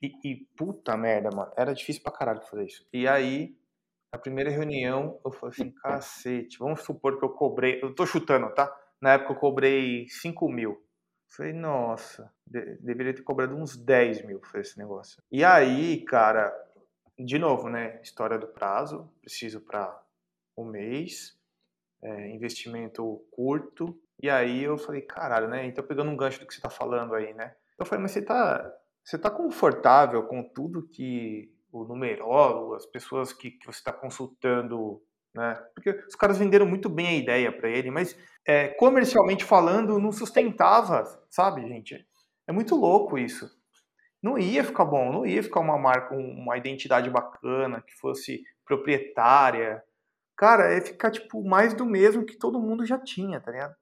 E, e puta merda, mano, era difícil pra caralho fazer isso. E aí na primeira reunião, eu falei assim, cacete, vamos supor que eu cobrei, eu tô chutando, tá? Na época eu cobrei 5 mil. Falei, nossa, de, deveria ter cobrado uns 10 mil por esse negócio. E aí, cara, de novo, né? História do prazo, preciso para um mês, é, investimento curto. E aí eu falei, caralho, né? Então pegando um gancho do que você tá falando aí, né? Eu falei, mas você tá, você tá confortável com tudo que o numerólogo, as pessoas que, que você está consultando, né? Porque os caras venderam muito bem a ideia para ele, mas é, comercialmente falando, não sustentava, sabe, gente? É muito louco isso. Não ia ficar bom, não ia ficar uma marca, uma identidade bacana, que fosse proprietária. Cara, é ficar, tipo, mais do mesmo que todo mundo já tinha, tá ligado?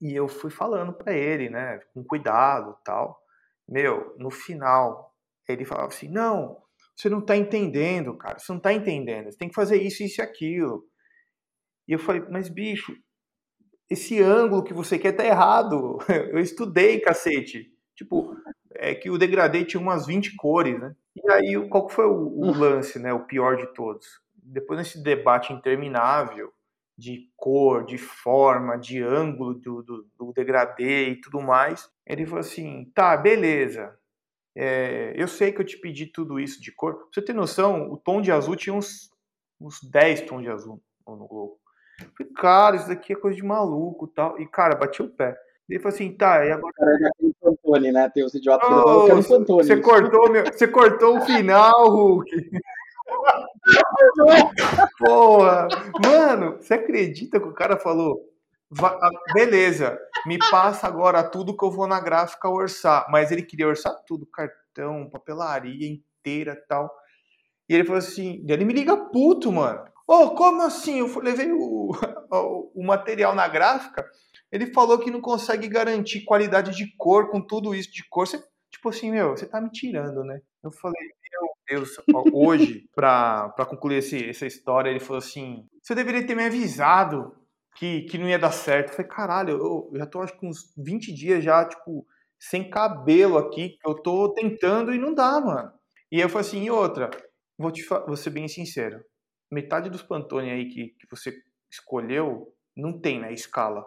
E eu fui falando para ele, né, com cuidado tal. Meu, no final, ele falava assim: não, você não está entendendo, cara. Você não está entendendo. Você tem que fazer isso, isso e aquilo. E eu falei, mas bicho, esse ângulo que você quer tá errado. Eu estudei, cacete. Tipo, é que o degradê tinha umas 20 cores, né? E aí, qual foi o, o hum. lance, né? O pior de todos? Depois desse debate interminável de cor, de forma, de ângulo do, do, do degradê e tudo mais, ele falou assim, tá, beleza, é, eu sei que eu te pedi tudo isso de cor. Pra você ter noção, o tom de azul tinha uns, uns 10 tons de azul no Globo. falei, cara, isso daqui é coisa de maluco tal. E, cara, bati o pé. Ele falou assim, tá, e agora. Cara, é aquele Pantone, né? Tem os idiotas oh, que Pantone. Você cortou, meu, você cortou o final, Hulk. Porra! Mano, você acredita que o cara falou? Ah, beleza, me passa agora tudo que eu vou na gráfica orçar. Mas ele queria orçar tudo, cartão, papelaria inteira tal. E ele falou assim, ele me liga puto, mano. Ô, oh, como assim? Eu levei o, o, material na gráfica, ele falou que não consegue garantir qualidade de cor com tudo isso de cor. Você, tipo assim, meu, você tá me tirando, né? Eu falei, meu Deus, hoje, pra concluir esse, essa história, ele falou assim, você deveria ter me avisado que, que não ia dar certo. Eu falei, caralho, eu, eu já tô acho que uns 20 dias já, tipo, sem cabelo aqui, eu tô tentando e não dá, mano. E eu falei assim, e outra, vou, te, vou ser bem sincero, metade dos Pantone aí que, que você escolheu não tem na né, escala.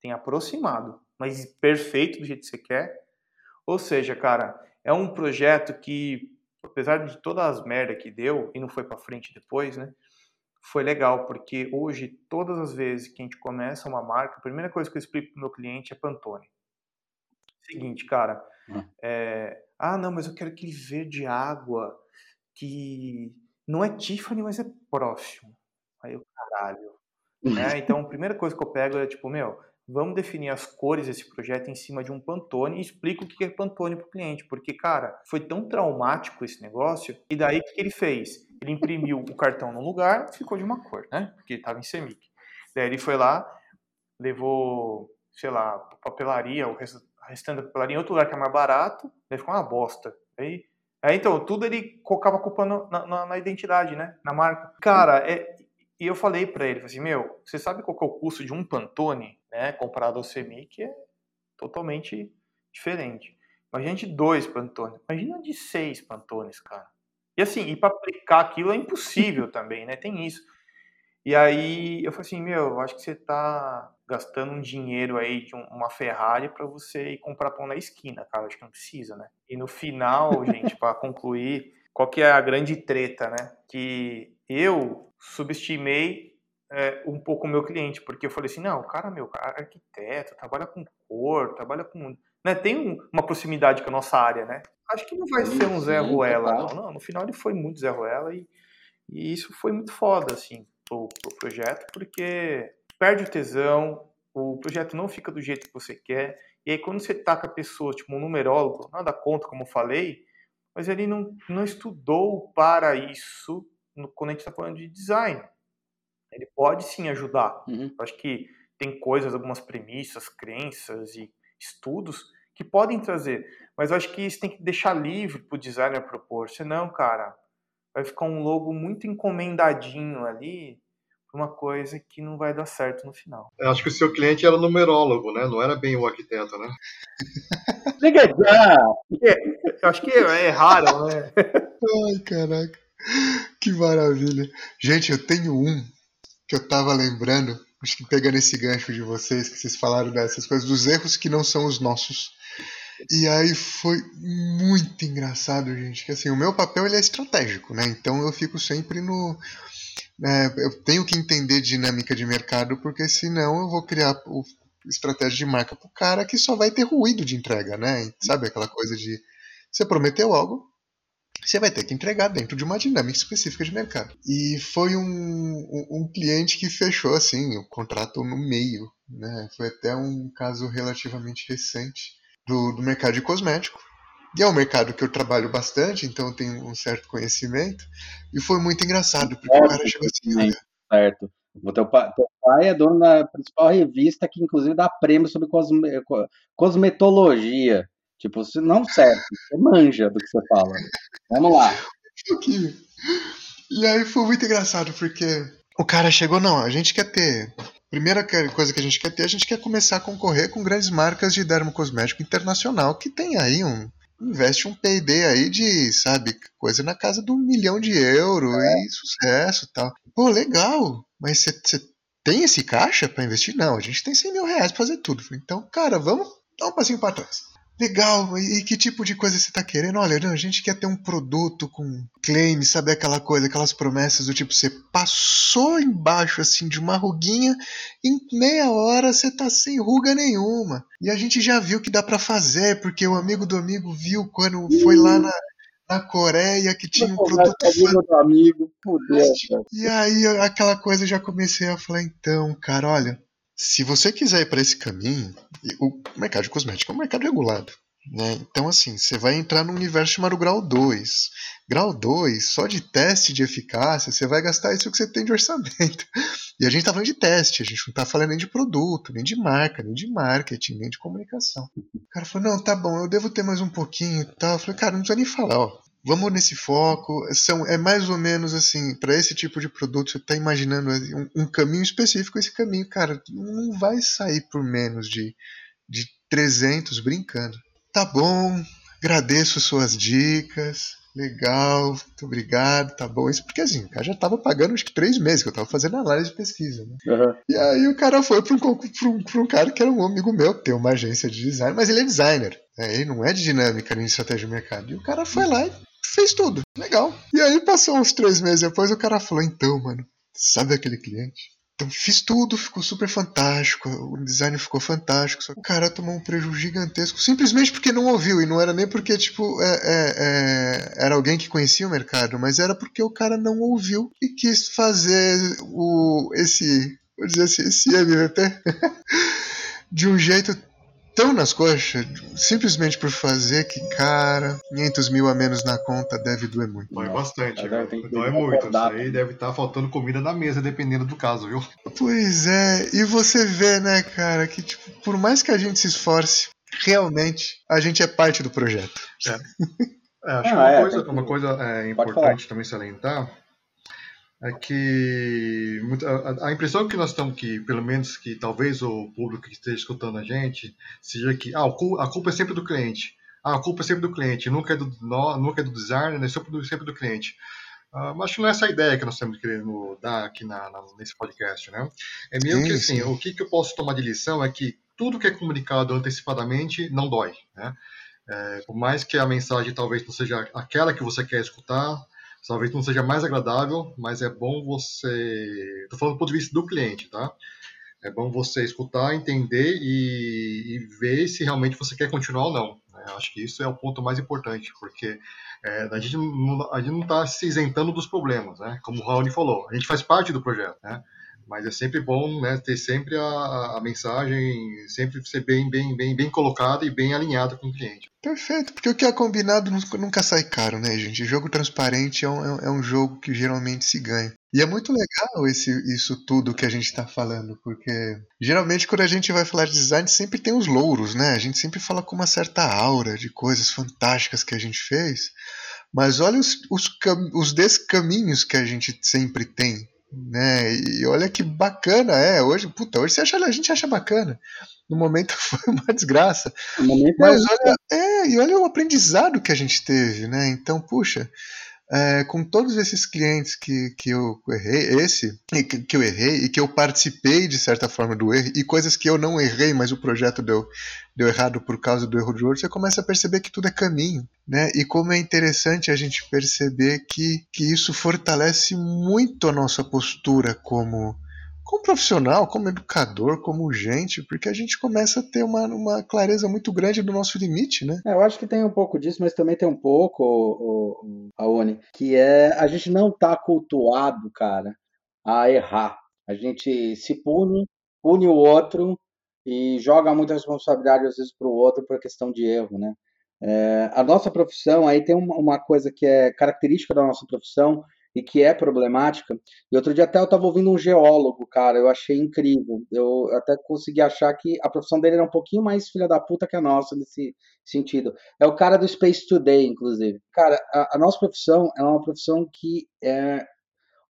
Tem aproximado, mas perfeito do jeito que você quer. Ou seja, cara, é um projeto que, apesar de todas as merdas que deu, e não foi para frente depois, né? foi legal, porque hoje, todas as vezes que a gente começa uma marca, a primeira coisa que eu explico para o meu cliente é Pantone. Seguinte, cara, hum. é, ah, não, mas eu quero aquele verde água que não é Tiffany, mas é próximo. Aí eu, caralho. né? Então, a primeira coisa que eu pego é tipo, meu, vamos definir as cores desse projeto em cima de um Pantone e explico o que é Pantone para o cliente, porque, cara, foi tão traumático esse negócio, e daí o que ele fez? Ele imprimiu o cartão num lugar, ficou de uma cor, né? Porque estava em semic. Daí ele foi lá, levou, sei lá, papelaria, o restante da papelaria em outro lugar que é mais barato, daí ficou uma bosta. Aí É, então, tudo ele colocava a culpa no, na, na, identidade, né? Na marca. Cara, é, e eu falei para ele, assim, meu, você sabe qual é o custo de um Pantone, né, comparado ao Semi, que é totalmente diferente. Imagina de dois Pantone, imagina de seis Pantones, cara. E assim, e para aplicar aquilo é impossível também, né? Tem isso. E aí eu falei assim, meu, eu acho que você tá gastando um dinheiro aí de uma Ferrari para você ir comprar pão na esquina, cara. Acho que não precisa, né? E no final, gente, para concluir, qual que é a grande treta, né? Que eu subestimei é, um pouco o meu cliente, porque eu falei assim, não, o cara, meu, arquiteto, trabalha com cor, trabalha com... Né, tem um, uma proximidade com a nossa área, né? Acho que não vai sim, ser um Zé Ruela, não. não. No final ele foi muito Zé Ruela e, e isso foi muito foda, assim, pro, pro projeto, porque perde o tesão, o projeto não fica do jeito que você quer, e aí quando você taca a pessoa, tipo um numerólogo, nada conta, como eu falei, mas ele não, não estudou para isso no, quando a gente está falando de design. Ele pode sim ajudar. Uhum. Acho que tem coisas, algumas premissas, crenças e estudos que podem trazer, mas eu acho que isso tem que deixar livre para o designer propor, senão, cara, vai ficar um logo muito encomendadinho ali, uma coisa que não vai dar certo no final. Eu acho que o seu cliente era numerólogo, né? Não era bem o arquiteto, né? Liga já! É, eu acho que é raro, né? Ai, caraca. Que maravilha. Gente, eu tenho um que eu tava lembrando, acho que pegando esse gancho de vocês, que vocês falaram dessas coisas, dos erros que não são os nossos. E aí foi muito engraçado, gente, que assim, o meu papel ele é estratégico, né? Então eu fico sempre no é, eu tenho que entender dinâmica de mercado, porque senão eu vou criar o, estratégia de marca pro cara que só vai ter ruído de entrega, né? Sabe aquela coisa de você prometeu algo, você vai ter que entregar dentro de uma dinâmica específica de mercado. E foi um, um, um cliente que fechou assim o contrato no meio, né? Foi até um caso relativamente recente do, do mercado de cosmético. E é um mercado que eu trabalho bastante, então eu tenho um certo conhecimento. E foi muito engraçado, porque é, o cara chegou assim, olha... Certo. O teu pai, teu pai é dono da principal revista que, inclusive, dá prêmio sobre cosme, cosmetologia. Tipo, você não serve, você manja do que você fala. Vamos lá. Um. E aí foi muito engraçado, porque o cara chegou, não, a gente quer ter. Primeira coisa que a gente quer ter, a gente quer começar a concorrer com grandes marcas de dermocosmético internacional que tem aí um, investe um P&D aí de, sabe, coisa na casa do milhão de euros é. e sucesso tal. Pô, legal, mas você tem esse caixa para investir? Não, a gente tem 100 mil reais pra fazer tudo. Então, cara, vamos dar um passinho para trás. Legal, e que tipo de coisa você está querendo? Olha, não, a gente quer ter um produto com claim, sabe aquela coisa, aquelas promessas do tipo, você passou embaixo assim de uma ruguinha, em meia hora você tá sem ruga nenhuma. E a gente já viu que dá para fazer, porque o amigo do amigo viu quando foi lá na, na Coreia que tinha um produto amigo, E aí aquela coisa já comecei a falar, então, cara, olha, se você quiser ir para esse caminho, o mercado de cosméticos é um mercado regulado. Né? Então, assim, você vai entrar no universo chamado grau 2. Grau 2, só de teste de eficácia, você vai gastar isso que você tem de orçamento. E a gente está falando de teste, a gente não está falando nem de produto, nem de marca, nem de marketing, nem de comunicação. O cara falou: não, tá bom, eu devo ter mais um pouquinho e tal. Eu falei: cara, não precisa nem falar, ó vamos nesse foco. São, é mais ou menos assim, para esse tipo de produto, você está imaginando um, um, caminho específico. Esse caminho, cara, não vai sair por menos de, de 300 brincando. Tá bom, agradeço suas dicas. Legal, muito obrigado, tá bom. Isso porque assim, o cara já tava pagando acho que três meses que eu tava fazendo análise de pesquisa. Né? Uhum. E aí o cara foi para um, um, um cara que era um amigo meu, que tem uma agência de design, mas ele é designer. Né? Ele não é de dinâmica nem de estratégia de mercado. E o cara foi lá e fez tudo. Legal. E aí passou uns três meses depois, o cara falou, então, mano, sabe aquele cliente? Então fiz tudo, ficou super fantástico, o design ficou fantástico. Só que o cara tomou um prejuízo gigantesco, simplesmente porque não ouviu. E não era nem porque, tipo, é, é, é, era alguém que conhecia o mercado, mas era porque o cara não ouviu e quis fazer o, esse, vou dizer assim, esse MVP de um jeito tão nas coxas, simplesmente por fazer que, cara, 500 mil a menos na conta deve doer muito. Dói bastante, dói muito. Isso aí deve estar tá faltando comida na mesa, dependendo do caso, viu? Pois é, e você vê, né, cara, que tipo, por mais que a gente se esforce, realmente a gente é parte do projeto. É. É, acho ah, que uma é, coisa, que... uma coisa é, importante também salientar é que a, a, impressão que nós estamos que pelo menos que talvez o público que esteja escutando a gente seja que ah, a culpa é sempre do cliente. Ah, a culpa é sempre do cliente. Nunca é do nunca é do designer é sempre do, sempre do cliente. Uh, mas acho que não é essa a ideia que nós estamos querendo dar aqui na, na, nesse podcast né? É meio sim, que assim sim. o que, que eu posso tomar de lição é que tudo que é comunicado antecipadamente não dói né? É, por mais que a mensagem talvez não seja aquela que você quer escutar talvez não seja mais agradável, mas é bom você. Estou falando do ponto de vista do cliente, tá? É bom você escutar, entender e, e ver se realmente você quer continuar ou não. Né? Acho que isso é o ponto mais importante, porque é, a gente não está se isentando dos problemas, né? Como o Raoni falou, a gente faz parte do projeto, né? Mas é sempre bom né, ter sempre a, a, mensagem sempre ser bem, bem, bem, bem colocada e bem alinhada com o cliente. Perfeito, porque o que é combinado nunca sai caro, né, gente? Jogo transparente é um, é um jogo que geralmente se ganha. E é muito legal esse, isso tudo que a gente está falando, porque geralmente quando a gente vai falar de design sempre tem os louros, né? A gente sempre fala com uma certa aura de coisas fantásticas que a gente fez, mas olha os, os, os descaminhos que a gente sempre tem né? E olha que bacana é. Hoje, puta, hoje acha, a gente acha bacana. No momento foi uma desgraça. Mas é olha, é, e olha o aprendizado que a gente teve, né? Então, puxa, é, com todos esses clientes que, que eu errei, esse que, que eu errei e que eu participei de certa forma do erro, e coisas que eu não errei, mas o projeto deu, deu errado por causa do erro de outro, você começa a perceber que tudo é caminho, né? E como é interessante a gente perceber que, que isso fortalece muito a nossa postura como como profissional, como educador, como gente, porque a gente começa a ter uma, uma clareza muito grande do nosso limite, né? É, eu acho que tem um pouco disso, mas também tem um pouco, o, Aone, que é a gente não tá cultuado, cara, a errar. A gente se pune, pune o outro e joga muita responsabilidade às vezes para o outro por questão de erro, né? É, a nossa profissão, aí tem uma, uma coisa que é característica da nossa profissão, e que é problemática. E outro dia até eu estava ouvindo um geólogo, cara, eu achei incrível. Eu até consegui achar que a profissão dele era um pouquinho mais filha da puta que a nossa nesse sentido. É o cara do Space Today, inclusive. Cara, a, a nossa profissão é uma profissão que é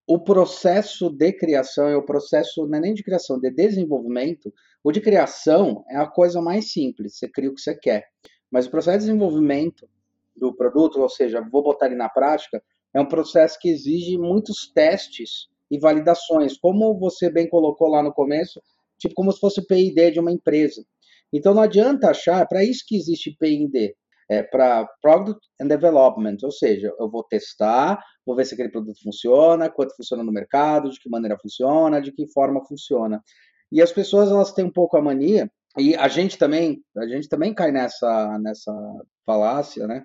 o processo de criação é o processo não é nem de criação, de desenvolvimento. O de criação é a coisa mais simples, você cria o que você quer. Mas o processo de desenvolvimento do produto, ou seja, vou botar ele na prática, é um processo que exige muitos testes e validações, como você bem colocou lá no começo, tipo como se fosse o P&D de uma empresa. Então não adianta achar, é para isso que existe P&D, é para Product and Development, ou seja, eu vou testar, vou ver se aquele produto funciona, quanto funciona no mercado, de que maneira funciona, de que forma funciona. E as pessoas elas têm um pouco a mania e a gente também, a gente também cai nessa nessa falácia, né?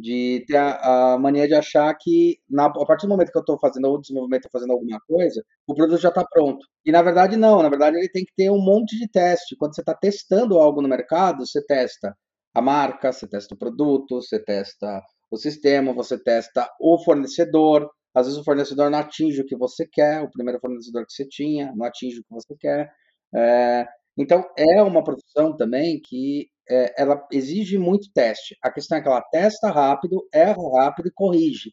De ter a, a, mania de achar que na, a partir do momento que eu estou fazendo o desenvolvimento, fazendo alguma coisa, o produto já está pronto. E na verdade não, na verdade ele tem que ter um monte de teste. Quando você está testando algo no mercado, você testa a marca, você testa o produto, você testa o sistema, você testa o fornecedor. Às vezes o fornecedor não atinge o que você quer, o primeiro fornecedor que você tinha não atinge o que você quer. É, então é uma profissão também que é, ela exige muito teste. A questão é que ela testa rápido, erra rápido e corrige.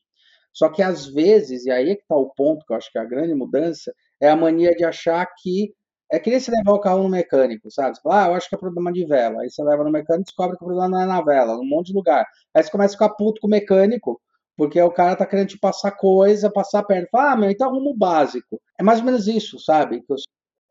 Só que às vezes, e aí é que está o ponto, que eu acho que é a grande mudança, é a mania de achar que é que nem você levar o carro no mecânico, sabe? Você fala, ah, eu acho que é problema de vela. Aí você leva no mecânico e descobre que o problema não é na vela, num monte de lugar. Aí você começa a ficar puto com o mecânico, porque o cara tá querendo te passar coisa, passar perto. Fala, ah, meu, então arruma o básico. É mais ou menos isso, sabe? Que eu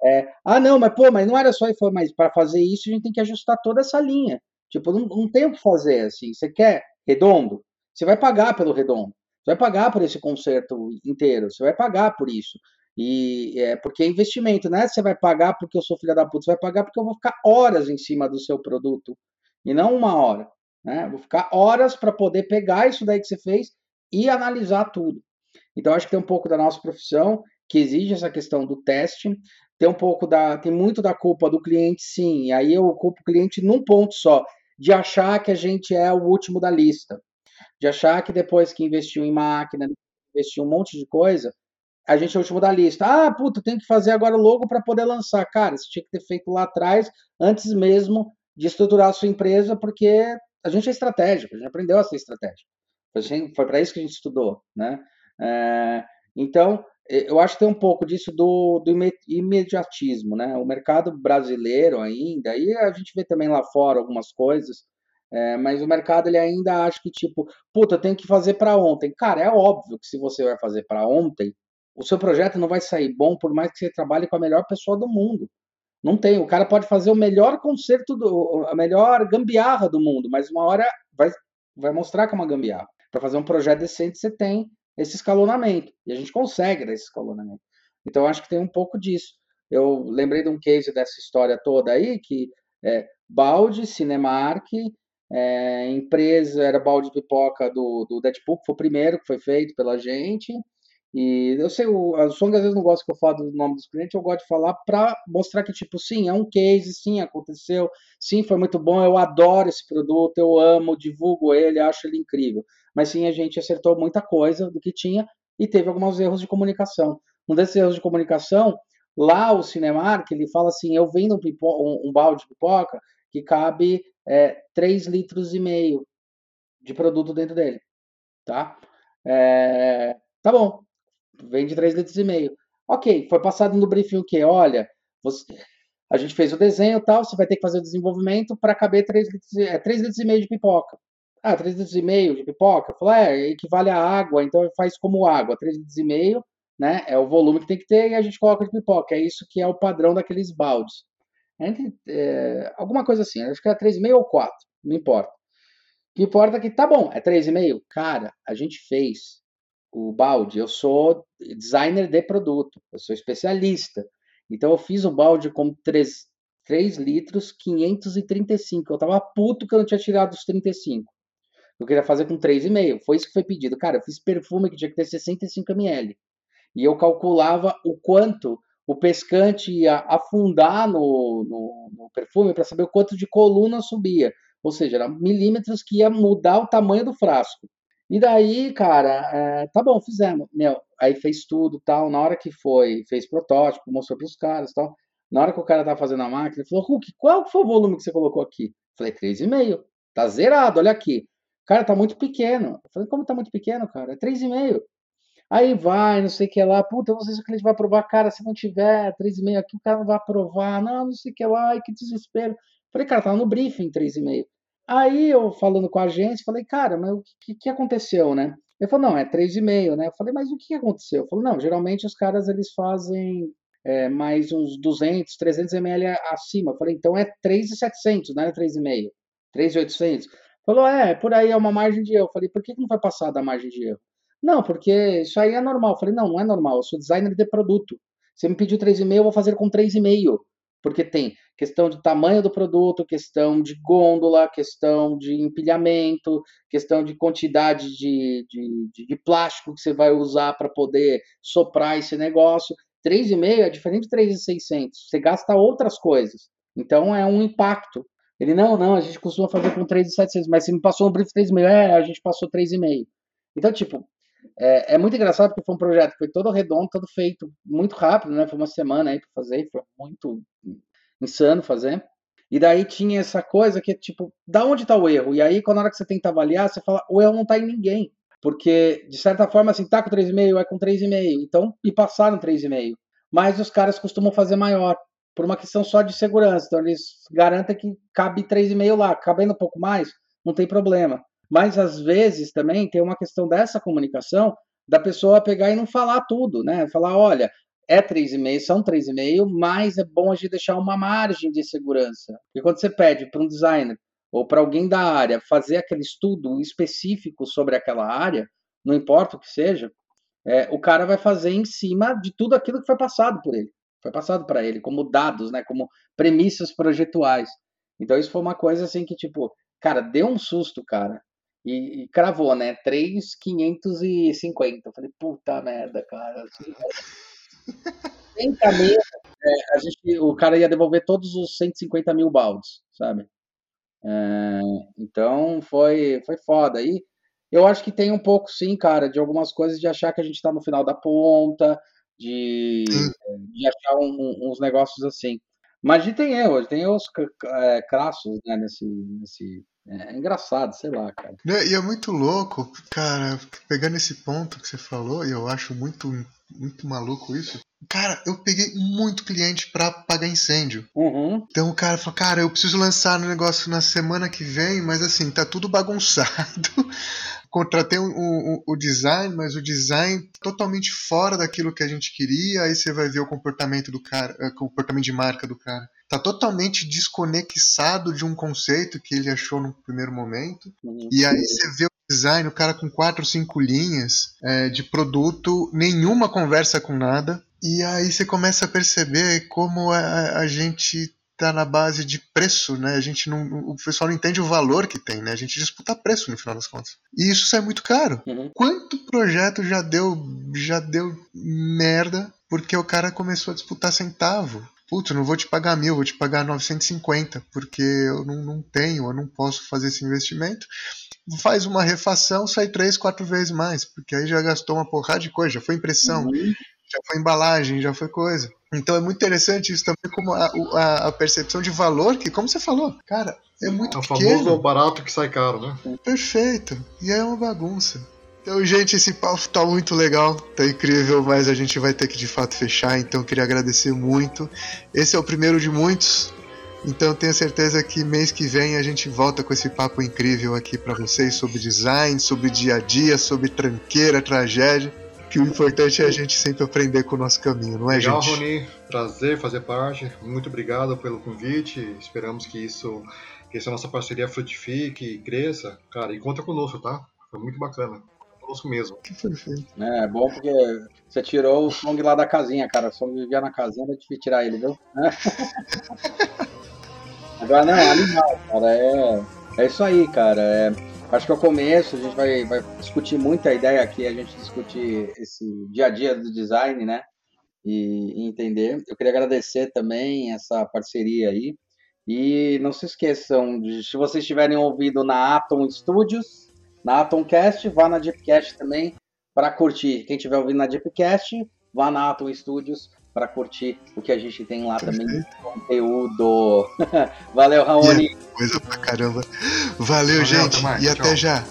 é, ah, não, mas pô, mas não era só isso, mas para fazer isso a gente tem que ajustar toda essa linha. Tipo, não, não tem o que fazer assim. Você quer redondo? Você vai pagar pelo redondo. Você vai pagar por esse conserto inteiro. Você vai pagar por isso. E é porque é investimento, né? Você vai pagar porque eu sou filha da puta. Você vai pagar porque eu vou ficar horas em cima do seu produto e não uma hora. Né? Vou ficar horas para poder pegar isso daí que você fez e analisar tudo. Então, acho que tem um pouco da nossa profissão que exige essa questão do teste, tem um pouco da, tem muito da culpa do cliente, sim. E aí eu culpo o cliente num ponto só, de achar que a gente é o último da lista, de achar que depois que investiu em máquina, investiu um monte de coisa, a gente é o último da lista. Ah, puta, tem que fazer agora logo para poder lançar. Cara, você tinha que ter feito lá atrás, antes mesmo de estruturar a sua empresa, porque a gente é estratégico, a gente aprendeu a ser estratégico. Foi para isso que a gente estudou, né? É, então, eu acho que tem um pouco disso do, do imediatismo, né? O mercado brasileiro ainda, e a gente vê também lá fora algumas coisas, é, mas o mercado ele ainda acha que tipo, puta, tem que fazer para ontem. Cara, é óbvio que se você vai fazer para ontem, o seu projeto não vai sair bom por mais que você trabalhe com a melhor pessoa do mundo. Não tem. O cara pode fazer o melhor concerto, do, a melhor gambiarra do mundo, mas uma hora vai, vai mostrar que é uma gambiarra. Para fazer um projeto decente, você tem esse escalonamento. E a gente consegue esse escalonamento. Então, acho que tem um pouco disso. Eu lembrei de um case dessa história toda aí, que é Balde, Cinemark, é, empresa, era Balde Pipoca do, do Deadpool, que foi o primeiro que foi feito pela gente, e eu sei, o, a Song às vezes não gosta que eu fale do nome dos clientes, eu gosto de falar para mostrar que, tipo, sim, é um case, sim, aconteceu, sim, foi muito bom, eu adoro esse produto, eu amo, divulgo ele, acho ele incrível. Mas sim, a gente acertou muita coisa do que tinha e teve alguns erros de comunicação. Um desses erros de comunicação, lá o Cinemark, ele fala assim, eu vendo um, pipo, um, um balde de pipoca que cabe é, 3 litros e meio de produto dentro dele, tá? É, tá bom, vende 3 litros e meio. Ok, foi passado no briefing o quê? Olha, você, a gente fez o desenho tal, você vai ter que fazer o desenvolvimento para caber 3 litros, é, 3 litros e meio de pipoca. Ah, 3 litros e meio de pipoca? Falou, é, equivale a água, então faz como água, 3 litros e meio, né? É o volume que tem que ter e a gente coloca de pipoca. É isso que é o padrão daqueles baldes. Entre, é, alguma coisa assim, acho que era 3,5 ou 4, não importa. O que importa é que tá bom, é 3,5. Cara, a gente fez o balde, eu sou designer de produto, eu sou especialista. Então eu fiz o balde com 3, 3 litros 535. Eu tava puto que eu não tinha tirado os 35. Eu queria fazer com 3,5. Foi isso que foi pedido. Cara, eu fiz perfume que tinha que ter 65 ml. E eu calculava o quanto o pescante ia afundar no, no, no perfume para saber o quanto de coluna subia. Ou seja, era milímetros que ia mudar o tamanho do frasco. E daí, cara, é, tá bom, fizemos. Meu, aí fez tudo tal. Na hora que foi, fez protótipo, mostrou para os caras tal. Na hora que o cara tava fazendo a máquina, ele falou: Hulk, qual foi o volume que você colocou aqui? falei: 3,5. Tá zerado, olha aqui. Cara, tá muito pequeno. Eu falei: como tá muito pequeno, cara? É 3,5. Aí vai, não sei o que lá. Puta, não sei se o cliente vai aprovar. Cara, se não tiver 3,5 aqui, o cara não vai aprovar. Não, não sei o que lá. Ai, que desespero. falei: cara, tava no briefing 3,5. Aí eu falando com a agência, falei, cara, mas o que, que aconteceu, né? Ele falou, não, é 3,5, né? Eu falei, mas o que aconteceu? Eu falei, não, geralmente os caras eles fazem é, mais uns 200, 300 ml acima. Eu falei, então é 3,700, não é 3,5, 3,800. Falou, é, por aí é uma margem de erro. Eu falei, por que não vai passar da margem de erro? Não, porque isso aí é normal. Eu falei, não, não é normal, eu sou designer de produto. Você me pediu 3,5, eu vou fazer com 3,5 porque tem questão de tamanho do produto, questão de gôndola, questão de empilhamento, questão de quantidade de, de, de, de plástico que você vai usar para poder soprar esse negócio. 3,5 é diferente de 3,600. Você gasta outras coisas. Então é um impacto. Ele, não, não, a gente costuma fazer com 3,700, mas se me passou um brief 3,5, é, a gente passou 3,5. Então, tipo, é, é, muito engraçado porque foi um projeto que foi todo redondo, todo feito muito rápido, né? Foi uma semana aí para fazer, foi muito insano fazer. E daí tinha essa coisa que é tipo, da onde está o erro? E aí, quando na hora que você tenta avaliar, você fala, o erro não está em ninguém. Porque, de certa forma, assim, tá com 3,5, é com 3,5. Então, e passaram 3,5. Mas os caras costumam fazer maior, por uma questão só de segurança. Então, eles garantem que cabe 3,5 lá. Cabendo um pouco mais, não tem problema. Mas às vezes também tem uma questão dessa comunicação da pessoa pegar e não falar tudo, né? Falar, olha, é 3,5, são 3,5, mas é bom a gente deixar uma margem de segurança. Porque quando você pede para um designer ou para alguém da área fazer aquele estudo específico sobre aquela área, não importa o que seja, é, o cara vai fazer em cima de tudo aquilo que foi passado por ele, foi passado para ele, como dados, né, como premissas projetuais. Então isso foi uma coisa assim que, tipo, cara, deu um susto, cara. E, e cravou, né? 3,550. Eu falei, puta merda, cara. Sem caminho, é, a gente, o cara ia devolver todos os 150 mil baldes, sabe? É, então foi, foi foda. E eu acho que tem um pouco, sim, cara, de algumas coisas de achar que a gente tá no final da ponta, de, de achar um, uns negócios assim. Mas a gente tem erros, tem erros é, crassos né, nesse, nesse, É engraçado, sei lá, cara. E é muito louco, cara, pegando esse ponto que você falou, e eu acho muito, muito maluco isso. Cara, eu peguei muito cliente pra pagar incêndio. Uhum. Então o cara falou, cara, eu preciso lançar no negócio na semana que vem, mas assim, tá tudo bagunçado. Contratei o, o, o design, mas o design totalmente fora daquilo que a gente queria. Aí você vai ver o comportamento do cara, eh, o comportamento de marca do cara. Tá totalmente desconexado de um conceito que ele achou no primeiro momento. uhum. E aí você vê o design, o cara com quatro, cinco linhas eh, de produto, nenhuma conversa com nada. E aí você começa a perceber como a, a gente tá na base de preço, né? A gente não, o pessoal não entende o valor que tem, né? A gente disputa preço no final das contas. E isso sai muito caro. Uhum. Quanto projeto já deu, já deu merda porque o cara começou a disputar centavo? Putz, não vou te pagar mil, vou te pagar 950, porque eu não, não tenho, eu não posso fazer esse investimento. Faz uma refação, sai três, quatro vezes mais, porque aí já gastou uma porrada de coisa, já foi impressão, Uhum. Já foi embalagem, já foi coisa. Então é muito interessante isso também, como a, a, a percepção de valor, que, como você falou, cara, é muito É o pequeno. famoso barato que sai caro, né? Perfeito. E é uma bagunça. Então, gente, esse papo tá muito legal, tá incrível, mas a gente vai ter que de fato fechar, então queria agradecer muito. Esse é o primeiro de muitos, então tenho certeza que mês que vem a gente volta com esse papo incrível aqui para vocês sobre design, sobre dia a dia, sobre tranqueira, tragédia. Que o importante é a gente sempre aprender com o nosso caminho, não é, Legal, gente? Rony. Prazer fazer parte. Muito obrigado pelo convite. Esperamos que isso, que essa nossa parceria frutifique e cresça. Cara, e conta conosco, tá? Foi muito bacana. Conosco mesmo. Que perfeito. É bom porque você tirou o Song lá da casinha, cara. O Song vivia na casinha, vai te tirar ele, viu? Agora não, é animal, cara. É, é isso aí, cara. É, acho que é o começo, a gente vai, vai discutir muito a ideia aqui, a gente discutir esse dia a dia do design, né? E, e entender. Eu queria agradecer também essa parceria aí. E não se esqueçam, de, se vocês tiverem ouvido na Atom Studios, na Atomcast, vá na Deepcast também para curtir. Quem estiver ouvindo na Deepcast, vá na Atom Studios para curtir o que a gente tem lá também de conteúdo. Valeu, Raoni. Coisa pra caramba. Valeu, Valeu, gente, até e até Tchau. já.